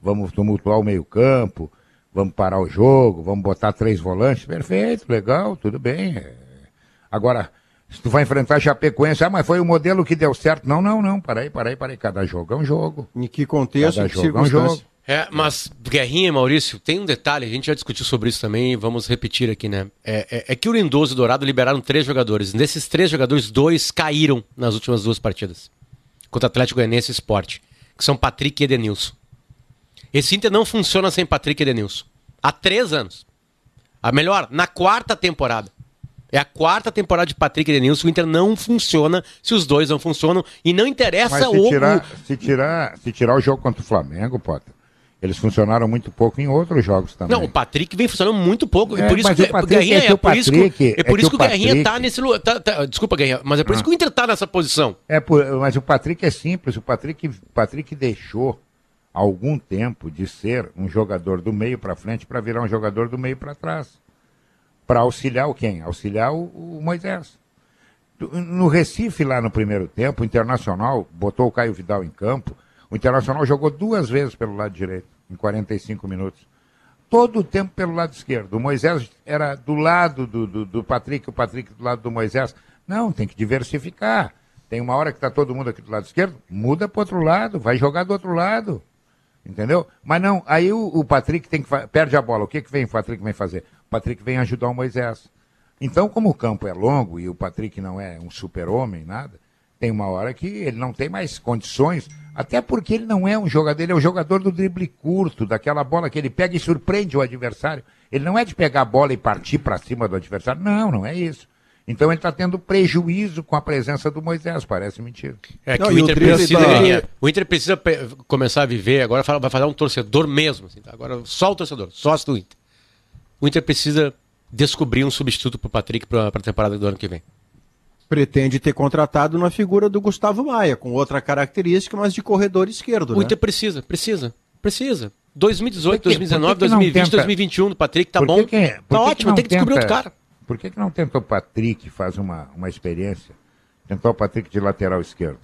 vamos tumultuar o meio-campo, vamos parar o jogo, vamos botar três volantes. Perfeito, legal, tudo bem. É. Agora, se tu vai enfrentar a Chapecoense, ah, mas foi o modelo que deu certo. Não, não, não. Para aí, para aí, para aí. Cada jogo é um jogo. Em que contexto, Cada que jogo é um circunstância? jogo. É, mas, Guerrinha e Maurício, tem um detalhe, a gente já discutiu sobre isso também, vamos repetir aqui, né? É, é- é que o Lindoso e o Dourado liberaram três jogadores. Nesses três jogadores, dois caíram nas últimas duas partidas. Contra o Atlético Goianiense e Sport. Que são Patrick e Edenilson. Esse Inter não funciona sem Patrick e Edenilson. Há três anos. A melhor, na quarta temporada. É a quarta temporada de Patrick Edenilson. O Inter não funciona se os dois não funcionam. E não interessa Mas se o, tirar, se, tirar, se tirar o jogo contra o Flamengo, Potter, eles funcionaram muito pouco em outros jogos também. Não, o Patrick vem funcionando muito pouco. É, e por isso que o Patrick- Guerrinha, é é, por isso que, é é por isso que o Guerrinha Patrick- tá nesse lugar. tá- tá- desculpa, Guerrinha, mas é por isso que o Inter tá nessa posição. É, por- mas o Patrick é simples. O Patrick, Patrick deixou algum tempo de ser um jogador do meio para frente para virar um jogador do meio para trás. Para auxiliar o quem? Auxiliar o, o Moisés. No Recife, lá no primeiro tempo, o Internacional botou o Caio Vidal em campo. O Internacional jogou duas vezes pelo lado direito, em 45 minutos. Todo o tempo pelo lado esquerdo. O Moisés era do lado do, do, do Patrick, o Patrick do lado do Moisés. Não, tem que diversificar. Tem uma hora que está todo mundo aqui do lado esquerdo, muda para outro lado, vai jogar do outro lado. Entendeu? Mas não, aí o, o Patrick tem que perde a bola. O que, que vem o Patrick vem fazer? O Patrick vem ajudar o Moisés. Então, como o campo é longo e o Patrick não é um super-homem, nada, tem uma hora que ele não tem mais condições, até porque ele não é um jogador, ele é um jogador do drible curto, daquela bola que ele pega e surpreende o adversário. Ele não é de pegar a bola e partir para cima do adversário. Não, não é isso. Então ele está tendo prejuízo com a presença do Moisés, parece mentira. É que Não, o o Inter, precisa, da- o Inter precisa começar a viver, agora vai fazer um torcedor mesmo. assim, tá? Agora só o torcedor, sócio do Inter. O Inter precisa descobrir um substituto pro Patrick para a temporada do ano que vem. Pretende ter contratado na figura do Gustavo Maia, com outra característica, mas de corredor esquerdo, O né? Inter precisa, precisa, precisa. 2018, Por que- 2019, por que que não 2020, tenta- 2021 do Patrick, tá bom. que por tá ótimo, não tem que descobrir outro cara. Por que, que não tentou o Patrick faz uma, uma experiência? Tentou o Patrick de lateral esquerdo.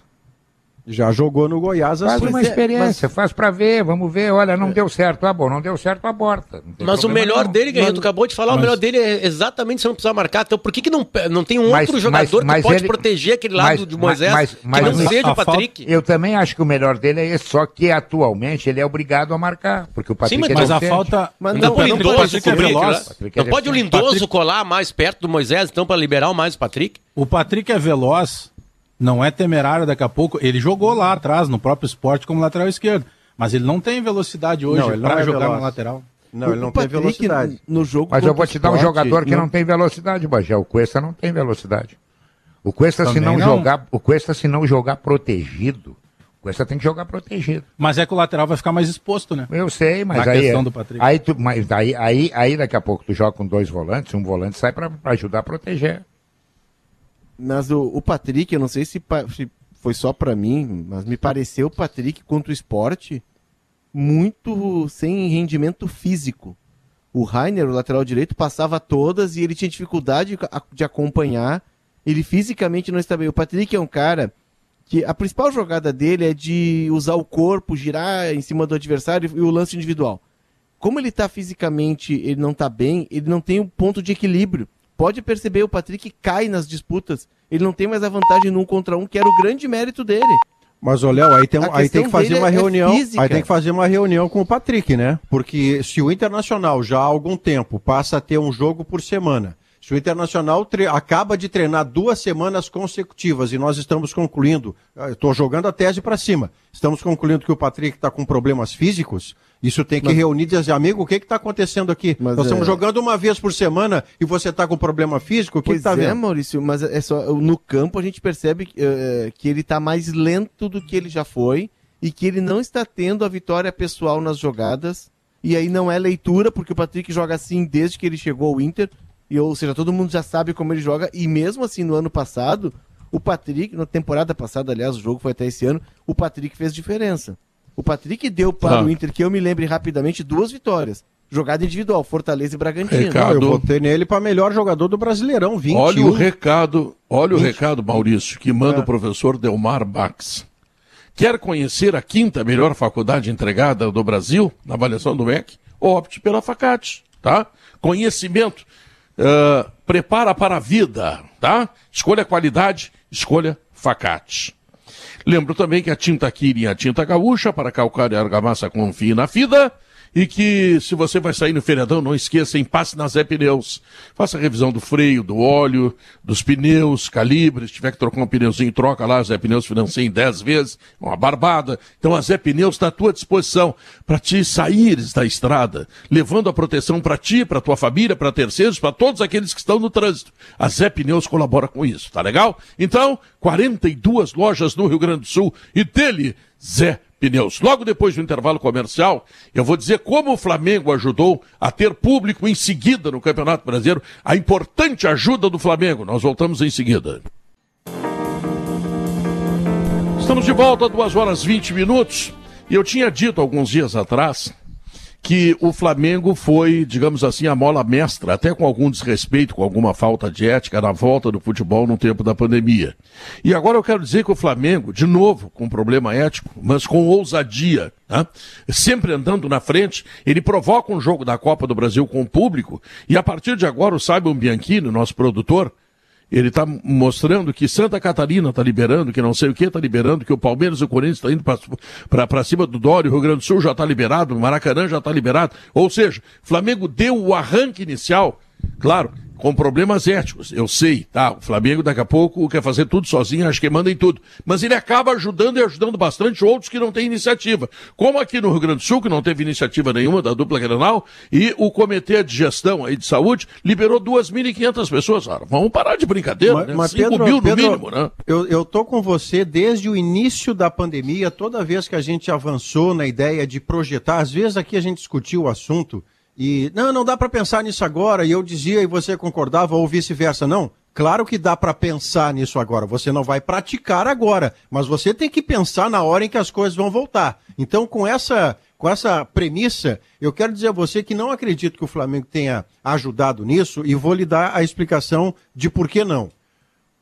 Já jogou no Goiás Faz assim. uma é, experiência, faz pra ver, vamos ver. Olha, não deu certo. Ah, bom, não deu certo, aborta. Mas o melhor não. dele, Guerreiro, tu acabou de falar, o mas- melhor dele é exatamente você não precisar marcar. Então por que, que não, não tem um Mas- outro jogador mas- mas que pode ele- proteger aquele lado mas- de Moisés mas- mas- que não mas- seja o Patrick? Eu também acho que o melhor dele é esse, só que atualmente ele é obrigado a marcar, porque o Patrick mas- é Mas a falta. Mas Não não, não Lindoso é cobrir é Não pode o. Lindoso colar mais perto do Moisés, então, para liberar o mais o Patrick? O Patrick é veloz, não é temerário daqui a pouco. Ele jogou lá atrás, no próprio esporte, como lateral esquerdo. Mas ele não tem velocidade hoje Não, ele não para é jogar veloz. na lateral. Não, ele não o tem velocidade. No jogo Mas eu vou o te dar um jogador que não, tem velocidade, Bagé. O Cuesta não tem velocidade. O Cuesta, se não, não. jogar, o Cuesta, se não jogar protegido, o Cuesta tem que jogar protegido. Mas é que o lateral vai ficar mais exposto, né? Eu sei, mas Na aí, questão é- do Patrick. aí, tu, mas aí, aí, aí daqui a pouco tu joga com dois volantes, um volante sai para ajudar a proteger. Mas o, o Patrick, eu não sei se, se foi só pra mim, mas me pareceu o Patrick contra o esporte muito sem rendimento físico. O Rainer, o lateral direito, passava todas e ele tinha dificuldade de acompanhar. Ele fisicamente não está bem. O Patrick é um cara que a principal jogada dele é de usar o corpo, girar em cima do adversário e o lance individual. Como ele está fisicamente, ele não está bem, ele não tem um ponto de equilíbrio. Pode perceber, o Patrick cai nas disputas. Ele não tem mais a vantagem no um contra um, que era o grande mérito dele. Mas, ô Léo, aí, tem, aí tem que fazer uma é reunião. física. Aí tem que fazer uma reunião com o Patrick, né? Porque se o Internacional já há algum tempo passa a ter um jogo por semana, se o Internacional acaba de treinar duas semanas consecutivas e nós estamos concluindo, estou jogando a tese para cima, estamos concluindo que o Patrick está com problemas físicos, isso tem que Mas- reunir e dizer, amigo, o que está acontecendo aqui? Mas nós é- estamos jogando uma vez por semana e você está com problema físico, o que está é, vendo? Maurício, mas é só no campo a gente percebe eh, que ele está mais lento do que ele já foi e que ele não está tendo a vitória pessoal nas jogadas. E aí não é leitura, porque o Patrick joga assim desde que ele chegou ao Inter. E, ou seja, todo mundo já sabe como ele joga. E mesmo assim, no ano passado, o Patrick, na temporada passada, aliás, o jogo foi até esse ano, o Patrick fez diferença. O Patrick deu para Ah. o Inter, que eu me lembre rapidamente, duas vitórias. Jogada individual, Fortaleza e Bragantino. Recado. Eu botei nele para melhor jogador do Brasileirão, 21. Olha o recado, olha o recado, Maurício, que manda o professor Delmar Bax. Quer conhecer a quinta melhor faculdade entregada do Brasil, na avaliação do MEC? Opte pela Facate, tá? Conhecimento, ah, prepara para a vida, tá? Escolha qualidade, escolha Facate. Lembro também que a tinta Kirin a tinta gaúcha para calcário e argamassa confie na FIDA. E que se você vai sair no feriadão, não esqueça, em passe na Zé Pneus. Faça a revisão do freio, do óleo, dos pneus, calibre. Se tiver que trocar um pneuzinho, troca lá. Zé Pneus financia em 10 vezes. Uma barbada. Então a Zé Pneus está à tua disposição para te saíres da estrada, levando a proteção para ti, para tua família, para terceiros, para todos aqueles que estão no trânsito. A Zé Pneus colabora com isso, tá legal? Então, 42 lojas no Rio Grande do Sul e dele, Zé Pneus. Logo depois do intervalo comercial, eu vou dizer como o Flamengo ajudou a ter público em seguida no Campeonato Brasileiro, a importante ajuda do Flamengo. Nós voltamos em seguida. Estamos de volta, 2 horas 20 minutos. E eu tinha dito alguns dias atrás que o Flamengo foi, digamos assim, a mola mestra, até com algum desrespeito, com alguma falta de ética na volta do futebol no tempo da pandemia. E agora eu quero dizer que o Flamengo, de novo, com problema ético, mas com ousadia, né? sempre andando na frente, ele provoca um jogo da Copa do Brasil com o público, e a partir de agora o Simon Bianchini, nosso produtor, ele está mostrando que Santa Catarina está liberando, que não sei o que está liberando, que o Palmeiras e o Corinthians estão indo para cima do Dório, o Rio Grande do Sul já está liberado, o Maracanã já está liberado. Ou seja, Flamengo deu o arranque inicial, claro, com problemas éticos, eu sei, tá? O Flamengo daqui a pouco quer fazer tudo sozinho, acho que manda em tudo. Mas ele acaba ajudando e ajudando bastante outros que não têm iniciativa. Como aqui no Rio Grande do Sul, que não teve iniciativa nenhuma da dupla Grenal, e o Comitê de Gestão aí de Saúde liberou 2.500 pessoas. Ah, vamos parar de brincadeira, Mas, né? mas 5 Pedro, mil no Pedro, mínimo, né? Eu, eu tô com você desde o início da pandemia, toda vez que a gente avançou na ideia de projetar, às vezes aqui a gente discutiu o assunto e não, não dá para pensar nisso agora, e eu dizia e você concordava ou vice-versa, não. Claro que dá para pensar nisso agora. Você não vai praticar agora, mas você tem que pensar na hora em que as coisas vão voltar. Então, com essa com essa premissa, eu quero dizer a você que não acredito que o Flamengo tenha ajudado nisso e vou lhe dar a explicação de por que não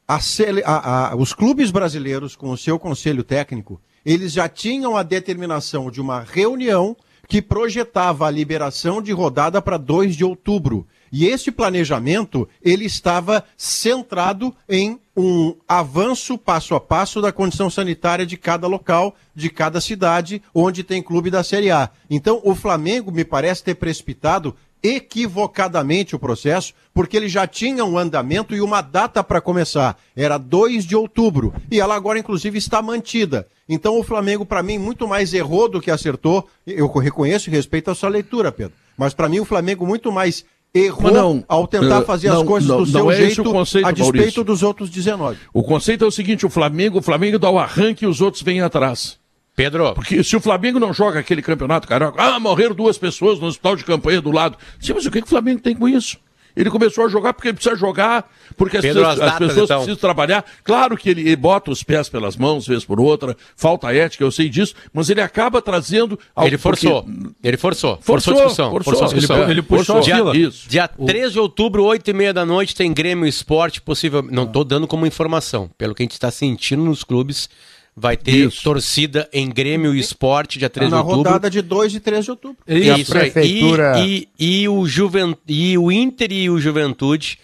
a a- a- os clubes brasileiros, com o seu conselho técnico, eles já tinham a determinação de uma reunião que projetava a liberação de rodada para 2 de outubro. E esse planejamento, ele estava centrado em um avanço passo a passo da condição sanitária de cada local, de cada cidade onde tem clube da Série A. Então, o Flamengo me parece ter precipitado equivocadamente o processo, porque ele já tinha um andamento e uma data para começar. Era 2 de outubro. E ela agora, inclusive, está mantida. Então o Flamengo, para mim, muito mais errou do que acertou. Eu reconheço e respeito a sua leitura, Pedro. Mas para mim, o Flamengo muito mais errou Mas não, ao tentar eh, fazer não, as coisas não, do não seu é jeito o conceito, a despeito Maurício. dos outros 19. O conceito é o seguinte: o Flamengo, o Flamengo dá o arranque e os outros vêm atrás. Pedro, Porque se o Flamengo não joga aquele campeonato carioca, ah, morreram duas pessoas no hospital de campanha do lado. Sim, mas o que, que o Flamengo tem com isso? Ele começou a jogar porque ele precisa jogar, porque as, Pedro, pessoas, as as datas, pessoas então. precisam trabalhar. Claro que ele, ele bota os pés pelas mãos, vez por outra, falta ética, eu sei disso, mas ele acaba trazendo. ao- ele forçou. porque- Ele forçou. Forçou, Forçou, a discussão. forçou. Forçou a discussão. Ele- ele puxou a dia. Isso. Dia 3 de outubro, 8 e meia da noite, tem Grêmio Esporte, possível. Não tô dando como informação. Pelo que a gente está sentindo nos clubes, vai ter Isso. torcida em Grêmio Esporte, dia 3 de na outubro. rodada de 2 e 3 de outubro. E a Isso aí. prefeitura- E, e, e o Juven... e o Inter e o Juventude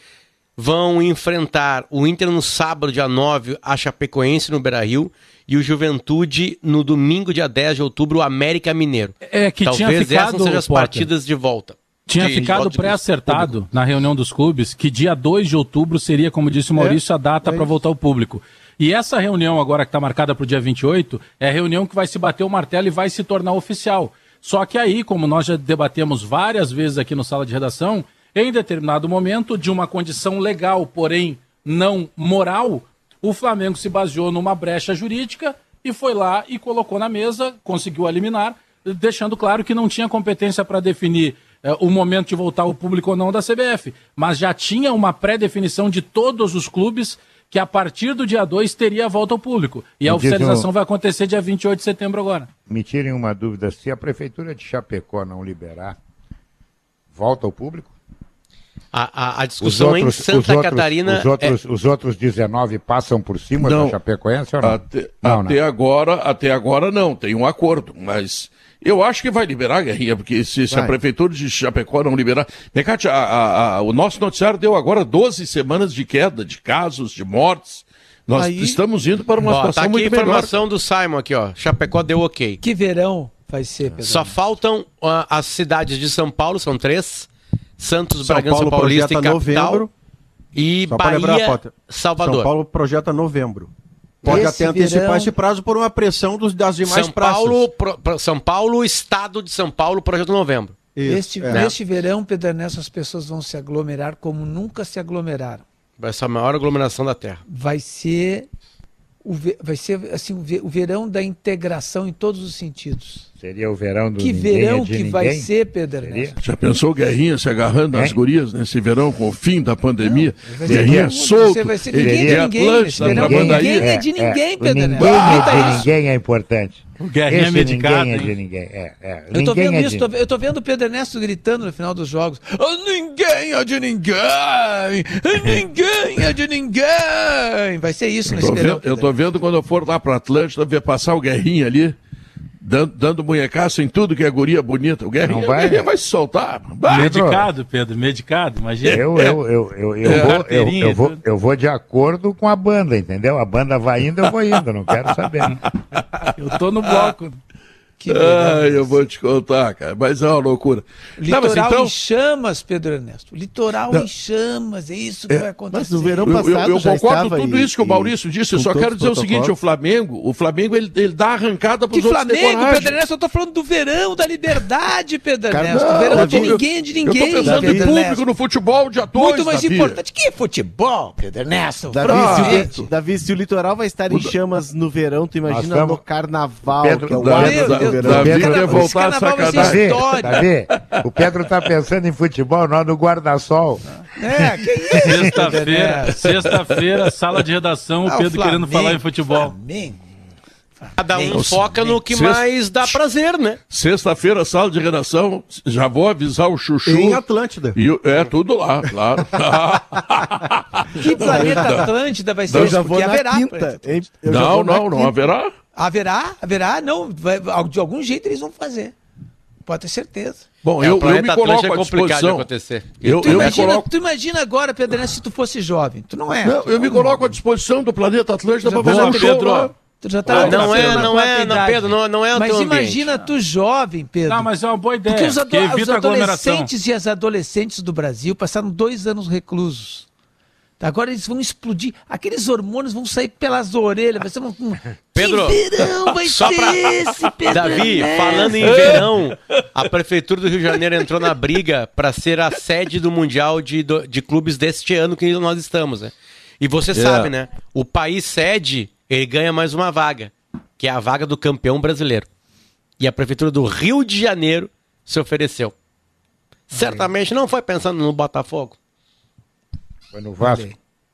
vão enfrentar o Inter no sábado, dia 9, a Chapecoense no Beira-Rio e o Juventude no domingo, dia 10 de outubro, o América Mineiro. É que tinha Talvez ficado, essas sejam as Potter. partidas de volta. Tinha De- de ficado de pré-acertado na reunião dos clubes que dia 2 de outubro seria, como disse o Maurício, a data para voltar ao público. E essa reunião agora que está marcada para o dia 28 é a reunião que vai se bater o martelo e vai se tornar oficial. Só que aí, como nós já debatemos várias vezes aqui no sala de redação, em determinado momento, de uma condição legal, porém não moral, o Flamengo se baseou numa brecha jurídica e foi lá e colocou na mesa, conseguiu eliminar, deixando claro que não tinha competência para definir eh, o momento de voltar ao público ou não da CBF, mas já tinha uma pré-definição de todos os clubes que a partir do dia 2 teria a volta ao público. E a Me diz oficialização um- vai acontecer dia 28 de setembro agora. Me tirem uma dúvida, se a prefeitura de Chapecó não liberar, volta ao público? A, a, a discussão em Santa Catarina Os outros, é, os outros 19 passam por cima Não. da Chapecoense ou não? Até, não, até agora, até agora não, tem um acordo, mas eu acho que vai liberar, Guerrinha, porque se, se a prefeitura de Chapecó não liberar... Mecate, a, a- a- o nosso noticiário deu agora 12 semanas de queda de casos, de mortes. Nós Aí- estamos indo para uma ó, situação tá aqui a muito melhor. informação do Simon aqui, ó. Chapecó deu ok. Que verão vai ser, Pedro? Só faltam ah, as cidades de São Paulo, são três. Santos, São Bragança Paulo Paulista e Capital. novembro. E Só para Bahia, lembrar, Salvador. São Paulo projeta novembro. Pode Esse até antecipar verão- esse prazo por uma pressão dos, das demais São praças. Paulo, pro- pro- São Paulo, Estado de São Paulo, projeto novembro. Isso, Este, é. Neste verão, Pedro Ernesto, as pessoas vão se aglomerar como nunca se aglomeraram. Vai ser a maior aglomeração da Terra. Vai ser o, vai ser assim o, ve- o verão da integração em todos os sentidos. Seria o verão do que ninguém é verão de que ninguém? vai ser, Pedro? Ernesto? Já pensou Guerrinha se agarrando às Hein? gurias nesse verão com o fim da pandemia? Ser Guerrinha mundo- solto. você vai ser ele ninguém é de ninguém. Verão pra ninguém é de ninguém, Pedro ninguém Ernesto. é Repita de ninguém é importante. O Guerrinha Esse medicado, ninguém é de ninguém. É, é. Eu tô Ninguém vendo é isso, de- tô, eu tô vendo o Pedro Ernesto gritando no final dos jogos. "Ah, ninguém é de ninguém! Ah, Ninguém é de ninguém! Vai ser isso nesse verão. eu tô vendo quando eu for lá pra Atlântida ver passar o Guerrinha ali, dando, dando munhecaço em tudo que é guria bonita. O Guerrinha, Não vai? o Guerrinha vai se soltar. Vai. Medicado, Pedro, medicado, imagina. Eu, eu, eu, eu, eu, É, vou, eu, eu, vou, eu vou de acordo com a banda, entendeu? A banda vai indo, eu vou indo, não quero saber. Eu tô no bloco. Que. Ai, eu vou te contar, cara. Mas é uma loucura. Não, mas Litoral então, em chamas, Pedro Ernesto. Litoral em chamas, é isso que vai acontecer. Mas no verão eu, eu- passado eu já concordo estava tudo e- isso que o Maurício disse. Eu com só quero os dizer o seguinte: o. Flamengo, o Flamengo ele, ele dá arrancada Que pros outros Flamengo. Pedro Ernesto, eu tô falando do verão, da liberdade, Pedro Cara, Ernesto. não, o verão de Davi, ninguém, de Eu tô ninguém, pensando em público Ernesto. no futebol dia 2, Muito mais importante que futebol, Pedro Ernesto. Davi, se o, Davi, se o litoral vai estar em chamas no verão, tu imagina no carnaval, Pedro, que é o Davi, verão. Davi Carnaval- quer voltar sacanagem. história. Davi, o Pedro tá pensando em futebol, nós no guarda-sol. É, que isso, Pedro Sexta-feira, Ernesto. sexta-feira, sala de redação, o Ah, Pedro querendo falar em futebol. Flamengo. Cada um Nossa, foca no que sexta- mais dá prazer, né? Sexta-feira, sala de redação. Já vou avisar o Chuchu. Em Atlântida. E o- é tudo lá, claro. Que planeta Atlântida vai ser isso? já vou Porque na haverá. quinta. hein? Eu não, não, não quinta. haverá. Haverá, haverá, não. vai- de algum jeito eles vão fazer. Pode ter certeza. Bom, É, eu, o eu planeta me Atlântico coloco é à complicado de disposição. acontecer. Eu, Tu, eu me imagina, coloco, tu imagina agora, Pedro se tu fosse jovem. Tu não é. não, eu me coloco à disposição do planeta Atlântida para fazer um show Pedro. lá. Tu já tá Ah, não é, da não é, não, idade. Pedro, não- não é o Mas teu imagina tu jovem, Pedro. Não, mas é uma boa ideia, Porque os, ado- os adolescentes e as adolescentes do Brasil passaram dois anos reclusos. Agora eles vão explodir. Aqueles hormônios vão sair pelas orelhas. Vai ser um. um- Pedro, que verão vai só ser pra- esse, Pedro Davi, Ernesto? falando em verão, a Prefeitura do Rio de Janeiro entrou na briga para ser a sede do Mundial de, de clubes deste ano que nós estamos, né? E você sabe, né? O país sede, ele ganha mais uma vaga, que é a vaga do campeão brasileiro. E a Prefeitura do Rio de Janeiro se ofereceu. Certamente não foi pensando no Botafogo. Foi no Vasco.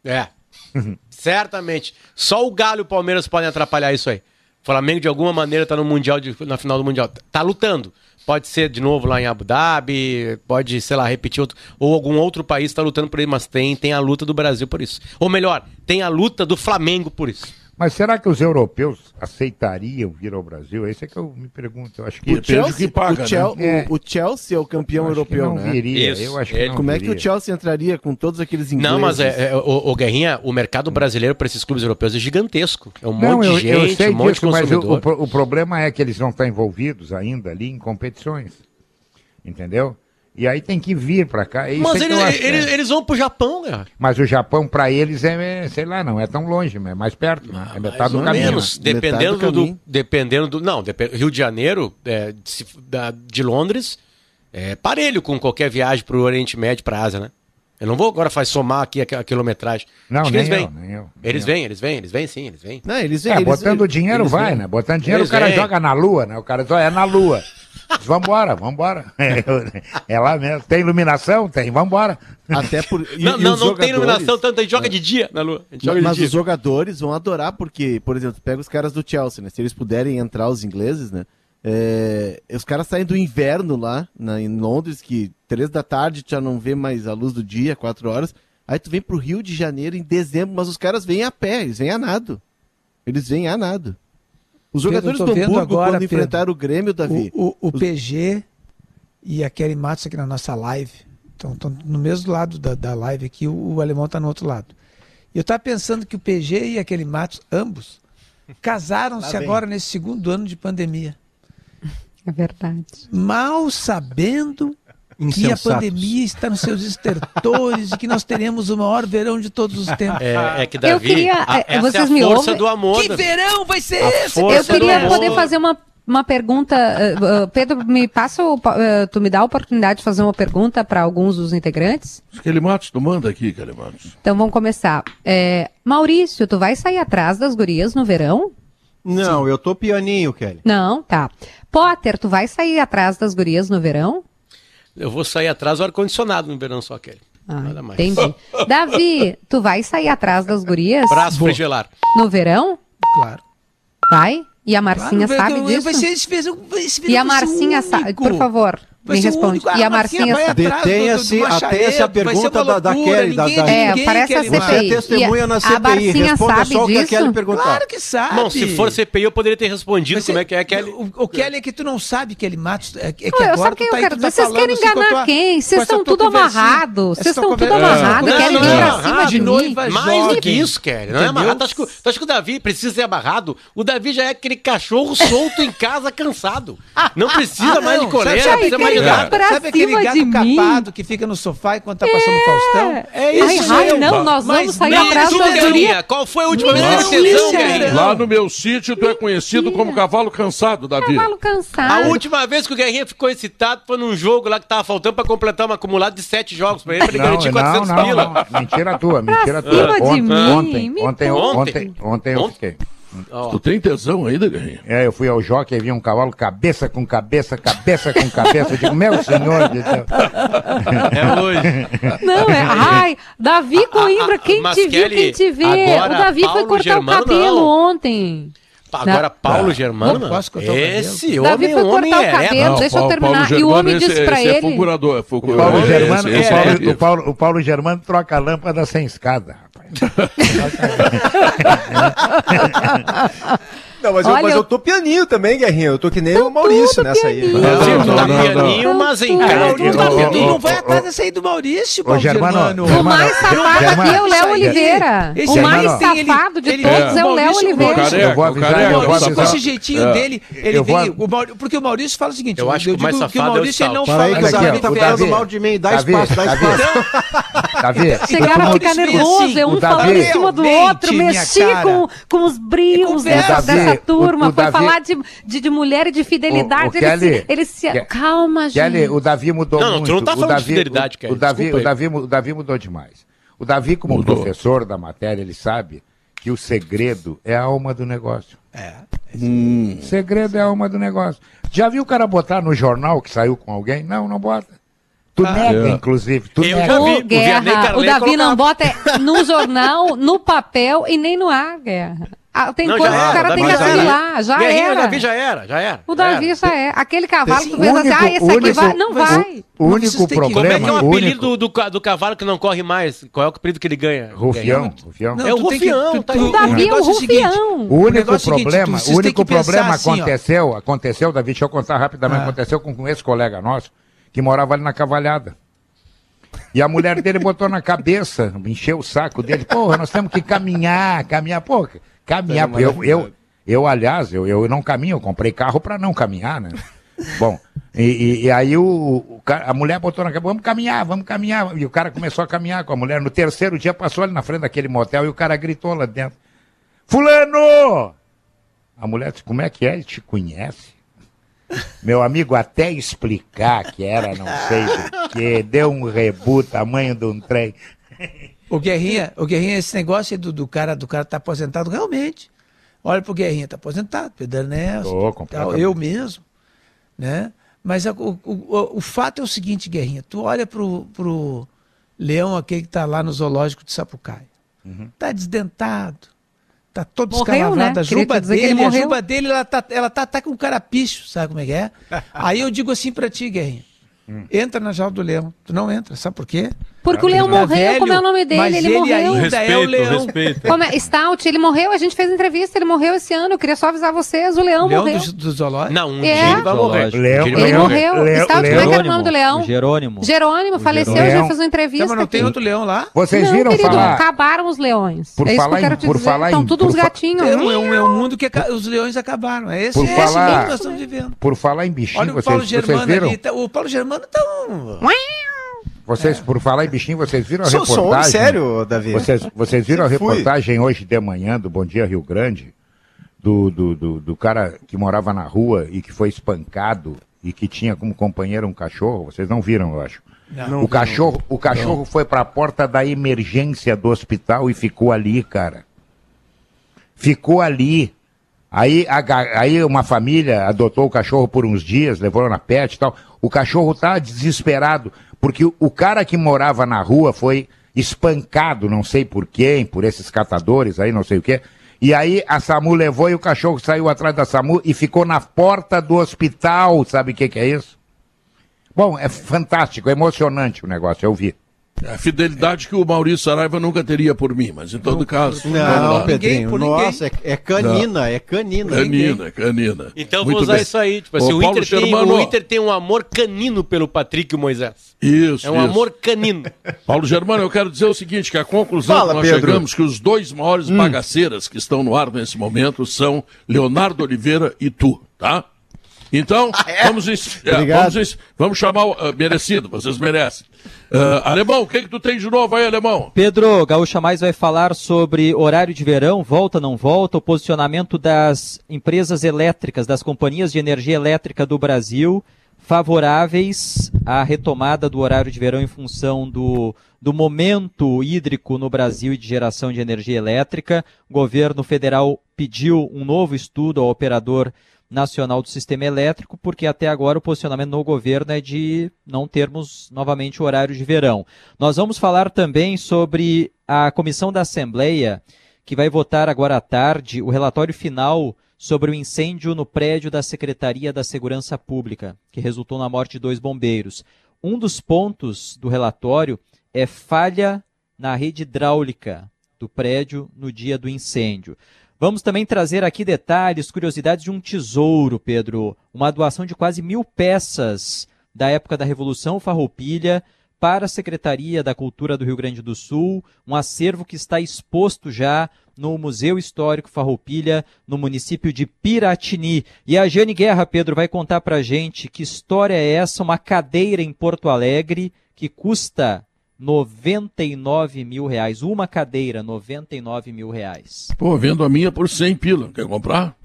É. Certamente. Só o Galo e o Palmeiras podem atrapalhar isso aí. O Flamengo, de alguma maneira, tá no Mundial, de- na final do Mundial. Tá lutando. Pode ser de novo lá em Abu Dhabi, pode, sei lá, repetir outro. Ou algum outro país tá lutando por isso, mas tem, tem a luta do Brasil por isso. Ou melhor, tem a luta do Flamengo por isso. Mas será que os europeus aceitariam vir ao Brasil? Esse é que eu me pergunto. Eu acho que, O Depende do que paga, o, Chel- né? o- o Chelsea é o campeão eu europeu, não né? viria. Isso. Eu acho que não Como é que o Chelsea entraria com todos aqueles ingleses? Não, mas é, é, o, o Guerrinha, o mercado brasileiro para esses clubes europeus é gigantesco. É um Não, monte eu, de eu gente, sei um monte disso, de mas o, consumidor. o o problema é que eles vão estar envolvidos ainda ali em competições. Entendeu? E aí tem que vir para cá. É isso Mas é eles, acho, eles, né? eles vão pro Japão, cara. Mas o Japão, para eles, é, é, sei lá, não é tão longe, é mais perto. né? é metade do Mais ou caminho. menos, né? Dependendo do do, caminho. dependendo do, não, Rio de Janeiro, é, de, de Londres, é parelho com qualquer viagem para o Oriente Médio, para a Ásia, né? Eu não vou agora faz somar aqui a, a quilometragem. Não, Acho nem eles eu, vêm. nem eu. Eles vêm, eles vêm, eles vêm sim, eles vêm. Não, eles, É, eles- botando dinheiro eles vai, vêm. né? Botando dinheiro Eles o cara vêm. joga na lua, né? O cara só é na lua. Vambora, vambora. É, lá mesmo. Tem iluminação? Tem, vambora. Até por. e- não, e não, não tem iluminação tanto, a gente joga de dia na lua. A gente joga Mas de dia. os jogadores vão adorar, porque, por exemplo, pega os caras do Chelsea, né? Se eles puderem entrar, os ingleses, né? É, os caras saem do inverno lá, na, em Londres, que três da tarde já não vê mais a luz do dia, quatro horas. Aí tu vem pro Rio de Janeiro em dezembro, mas os caras vêm a pé, eles vêm a nado. Eles vêm a nado. Os Pedro, jogadores eu do Hamburgo, agora, quando Pedro, enfrentaram o Grêmio, Davi, O, o, o PG e a Kelly Matos aqui na nossa live. Estão no mesmo lado da, da live aqui, o, o alemão está no outro lado. E eu estava pensando que o PG e a Kelly Matos, ambos, casaram-se agora nesse segundo ano de pandemia. É verdade. Mal sabendo que a Insensatos. pandemia está nos seus estertores e que nós teremos o maior verão de todos os tempos. É, é que Davi, Eu queria- a- é, essa vocês é me a força ouvem? do amor. Que verão vai ser A esse? Eu queria poder amor. fazer uma, uma pergunta. eh, eh, Pedro, me passa o, eh, tu me dá a oportunidade de fazer uma pergunta para alguns dos integrantes? Kelly Matos, tu manda aqui, Kelly Matos. Então vamos começar. É, Maurício, tu vai sair atrás das gurias no verão? Não, eu tô pianinho, Kelly. Não, tá. Potter, tu vai sair atrás das gurias no verão? Eu vou sair atrás do ar-condicionado no verão só, Kelly. Ah, Nada mais. entendi. Davi, tu vai sair atrás das gurias Braço frigelar. no verão? Claro. Vai? E a Marcinha Claro, sabe disso? Vai ser esse verão, esse E a verão vai ser Marcinha sabe, por favor, me ser responde. único. E a a Marcinha Marcinha vai sabe. atrás do- do- do Detenha-se, Machaedo, atenha-se a pergunta uma da, da loucura, Kelly. Da, ninguém da... de É, ninguém, parece a Kelly CPI. Você é testemunha na a- a CPI. Barcinha Responda sabe só o que a disso? Kelly perguntar. Claro que sabe. Bom, se for CPI, eu poderia ter respondido Mas como você- é que é, Kelly. O, o Kelly é que tu não sabe, Kelly Matos. É, é que Não, eu agora sabe o que tu eu tá quero tá dizer? Vocês falando querem assim a enganar quem? Vocês essa estão tudo amarrados. Essa Vocês estão tudo amarrados. Não, vir não, pra cima de mim. noiva Mais do que isso, Kelly. Não é amarrado. Tu acha, que, o Davi precisa ser amarrado? O Davi já é aquele cachorro solto em casa, cansado. Não precisa mais de coleira, precisa mais pra Sabe aquele cima gato de mim? capado que fica no sofá enquanto tá passando o Faustão? É Ai, isso ai, aí. não, nós Mas vamos sair não, atrás da. Guerrinha, qual foi a última vez que teve tesão, é- Guerrinha? Lá no meu sítio, tu é conhecido como cavalo cansado, Davi. Cavalo A cansado. última vez que o Guerrinha ficou excitado foi num jogo lá que tava faltando pra completar um acumulado de sete jogos pra ele, pra ele garantir não, 400 não. Mentira tua, mentira tua. cima de mim, ontem, ontem, conta. ontem, ontem eu Ontem? Fiquei. Tu tem tesão ainda, Guerrinha? É, eu fui ao jockey e vi um cavalo cabeça com cabeça, cabeça com cabeça. Eu digo, meu senhor de Deus. É hoje. Não, é. Ai, Davi Coimbra, quem mas te viu, quem te vê? agora o Davi foi Paulo cortar Germano, o cabelo não. ontem. Agora, Paulo Não Germano, posso cortar o cabelo. esse Davi homem é foi homem cortar o cabelo. deixa eu Paulo- terminar. Paulo E o homem Germano, disse esse- pra esse é ele- fulgurador, é O fulgurador. Paulo Esse- Germano, esse o, é Paulo, ativo. o, Paulo, o Paulo Germano troca a lâmpada sem escada, sorry. Não, mas, eu, Olha, mas eu- eu tô pianinho também, Guerrinha. Eu tô que nem o Maurício nessa aí. pianinho. Não, Não, tu tá não, não, pianinho, não. mas em Não, casa não, tu não, tá não, pianinho. Não vai atrás dessa aí do Maurício, Paulo Germano, O mais safado aqui é o Léo aí- Oliveira. O aí mais safado de todos é. é o Léo Oliveira. Eu vou o avisar, eu o vou Maurício, com esse jeitinho É. dele, ele Eu vou- vem. o Mauri- porque o Maurício fala o seguinte: Eu acho que o mais safado é Maurício ele não fala aí, que Olha o ó, tá falando mal de mim. Dá espaço, dá espaço. Davi, Chegaram a ficar nervosos, é um assim, falando em cima do outro, mexi com, os brios É dessa, turma, o- o foi Davi- falar de, de, de mulher e de fidelidade. O- o ele, Kelly- se, ele se. Calma, gente. Kelly, o Davi mudou Não, não, muito. tu não tá o falando de Davi, fidelidade, o, Kelly, o Davi, o. Davi, o Davi mudou demais. O Davi, como Mudou. professor da matéria, ele sabe que o segredo é a alma do negócio. É. Hum. Segredo é a alma do negócio. Já viu o cara botar no jornal que saiu com alguém? Não, não bota. Tu nega, É. inclusive. Tu Eu nega. já vi. O o Guerra, o Carlet Davi não colocava. bota é no jornal, no papel e nem no ar, Guerra. Ah, tem Não, coisa já que o cara Davi tem que já assimilar, já Guerrinha, era. O Davi já era, já era. O já Davi já é. Aquele cavalo que tu fez assim, único- ah, esse o aqui único- vai. Não vai. O único que- Como é problema, que é o apelido único... do, do, ca- do cavalo que não corre mais? Qual é o apelido que ele ganha? Rufião, rufião. Não, É o tem que- rufião, tu- tá. O Davi é o seguinte, rufião. O único é o problema, o único problema assim, ó. aconteceu, aconteceu, Davi, deixa eu contar rapidamente, Ah. aconteceu com, com esse colega nosso, que morava ali na Cavalhada. E a mulher dele botou na cabeça, encheu o saco dele, porra, nós temos que caminhar, caminhar, porra, caminhar, uma eu, eu, eu, aliás, eu, eu não caminho, eu comprei carro para não caminhar, né? Bom, e, e- e aí o, o a mulher botou na cabeça, vamos caminhar, vamos caminhar, e o cara começou a caminhar com a mulher, no terceiro dia passou ali na frente daquele motel e o cara gritou lá dentro, fulano! A mulher disse, como é que é? Ele te conhece? Meu amigo, até explicar que era não sei do que, deu um rebu, tamanho de um trem. O Guerrinha, o Guerrinha, esse negócio aí do, do cara do cara tá aposentado, realmente. Olha pro Guerrinha, tá aposentado, Pedro Ernesto, tal, eu mesmo, né? Mas a- o, o, o- fato é o seguinte, Guerrinha, tu olha pro, pro leão aquele que tá lá no zoológico de Sapucaia. Uhum. Tá desdentado, tá todo descavado, né? a juba dele, a juba dele, ela tá, ela tá, tá com carapicho, sabe como é que é? Aí eu digo assim pra ti, Guerrinha, Hum. entra na jaula do leão. Tu não entra, sabe por quê? Porque o leão Tá morreu, como é o nome dele? mas Ele, ele morreu. ainda é o leão. Como é? Stout, ele morreu, a gente fez entrevista, ele morreu esse ano. Eu queria só avisar vocês, o leão, Leão morreu. do, do zoológico? Não, um É. dia ele vai morrer. Leão, Ele leão, morreu. leão, Stout, como é que era o nome do leão? O Jerônimo. Jerônimo, faleceu, já fez uma entrevista. Então, mas não tem aqui. outro leão lá? Vocês não, viram querido, falar? acabaram os leões. Por é isso falar que eu quero em- te por dizer. falar Estão todos uns gatinhos. É um, é é um mundo que os leões acabaram. É esse, que nós estamos vivendo. Por falar em bichinho, Olha o vocês, Paulo vocês Germano viram? ali. tá- o Paulo Germano tá um... Vocês, por falar em bichinho, vocês viram a Sou, sou reportagem? homem sério, Davi. Vocês, vocês viram a fui. reportagem hoje de manhã do Bom Dia Rio Grande? Do, do, do, do cara que morava na rua e que foi espancado e que tinha como companheiro um cachorro? Vocês não viram, eu acho. o cachorro, o cachorro foi para a porta da emergência do hospital e ficou ali, cara. Ficou ali. Aí, a aí uma família adotou o cachorro por uns dias, levou na pet e tal. O cachorro tá desesperado, porque o, cara que morava na rua foi espancado, não sei por quem, por esses catadores aí, não sei o quê. E aí a SAMU levou e o cachorro saiu atrás da SAMU e ficou na porta do hospital. Sabe o que, que é isso? Bom, é fantástico, é emocionante o negócio, eu vi. É a fidelidade que o Maurício Saraiva nunca teria por mim, mas em todo caso. vamos Não. Pedrinho, por ninguém. nossa, é, é canina, é canina. Canina, canina. Então eu Muito vou usar bem. isso aí. Tipo assim, o Inter, tem, o Inter tem um amor canino pelo Patrick e o Moisés. Isso, É um isso. amor canino. Paulo Germano, eu quero dizer o seguinte, que a conclusão Fala, que nós Pedro. chegamos que os dois maiores Hum. bagaceiras que estão no ar nesse momento são Leonardo Oliveira e tu, tá? Então, vamos, ens- é, vamos, ens- vamos chamar o ah, merecido, vocês merecem. Ah, alemão, o que, que tu tem de novo aí, Alemão? Pedro, Gaúcha Mais vai falar sobre horário de verão, volta, não volta, o posicionamento das empresas elétricas, das companhias de energia elétrica do Brasil, favoráveis à retomada do horário de verão em função do, do momento hídrico no Brasil e de geração de energia elétrica. O governo federal pediu um novo estudo ao operador nacional do sistema elétrico, porque até agora o posicionamento no governo é de não termos novamente o horário de verão. Nós vamos falar também sobre a comissão da Assembleia, que vai votar agora à tarde o relatório final sobre o incêndio no prédio da Secretaria da Segurança Pública, que resultou na morte de dois bombeiros. Um dos pontos do relatório é falha na rede hidráulica do prédio no dia do incêndio. Vamos também trazer aqui detalhes, curiosidades de um tesouro, Pedro. Uma doação de quase mil peças da época da Revolução Farroupilha para a Secretaria da Cultura do Rio Grande do Sul, um acervo que está exposto já no Museu Histórico Farroupilha, no município de Piratini. E a Jane Guerra, Pedro, vai contar pra gente que história é essa, uma cadeira em Porto Alegre que custa 99 mil reais. Uma cadeira, 99 mil reais. Pô, vendo a minha por 100 pila. Quer comprar?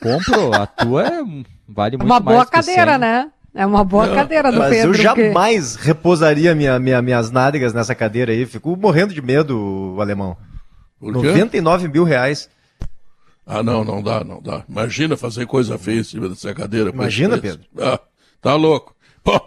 Compro, a tua é, vale muito Uma boa mais que cadeira, 100. né? É uma boa cadeira do Mas Pedro. eu que- jamais repousaria minha, minha- minhas nádegas nessa cadeira aí. Fico morrendo de medo, o alemão. Por quê? 99 mil reais. Ah, não, não dá, não dá. Imagina fazer coisa feia em cima dessa cadeira. Imagina, preço. Ah, tá louco. Pô,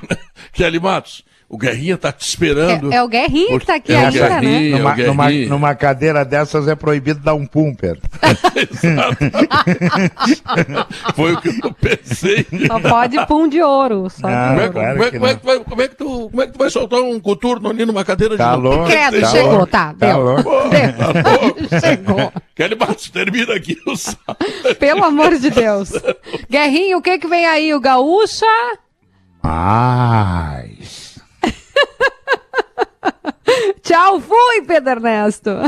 Kelly Matos, o Guerrinha tá te esperando. É, é o Guerrinha que tá aqui É ainda, né? Guerrinha, Numa, o Guerrinha. numa- numa cadeira dessas é proibido dar um pumper. Foi o que eu pensei. Só pode pum de ouro. Como é, que- tu, como é que tu vai soltar um coturno ali numa cadeira Tá de louco. Credo, tá chegou, louco, tá, Tá deu. louco. Pô, tá louco. Chegou. Kelly Matos, termina aqui o sábado. Pelo amor de Deus. Guerrinho, o que que vem aí? O Gaúcha? Mas... Tchau, fui, Pedro Ernesto.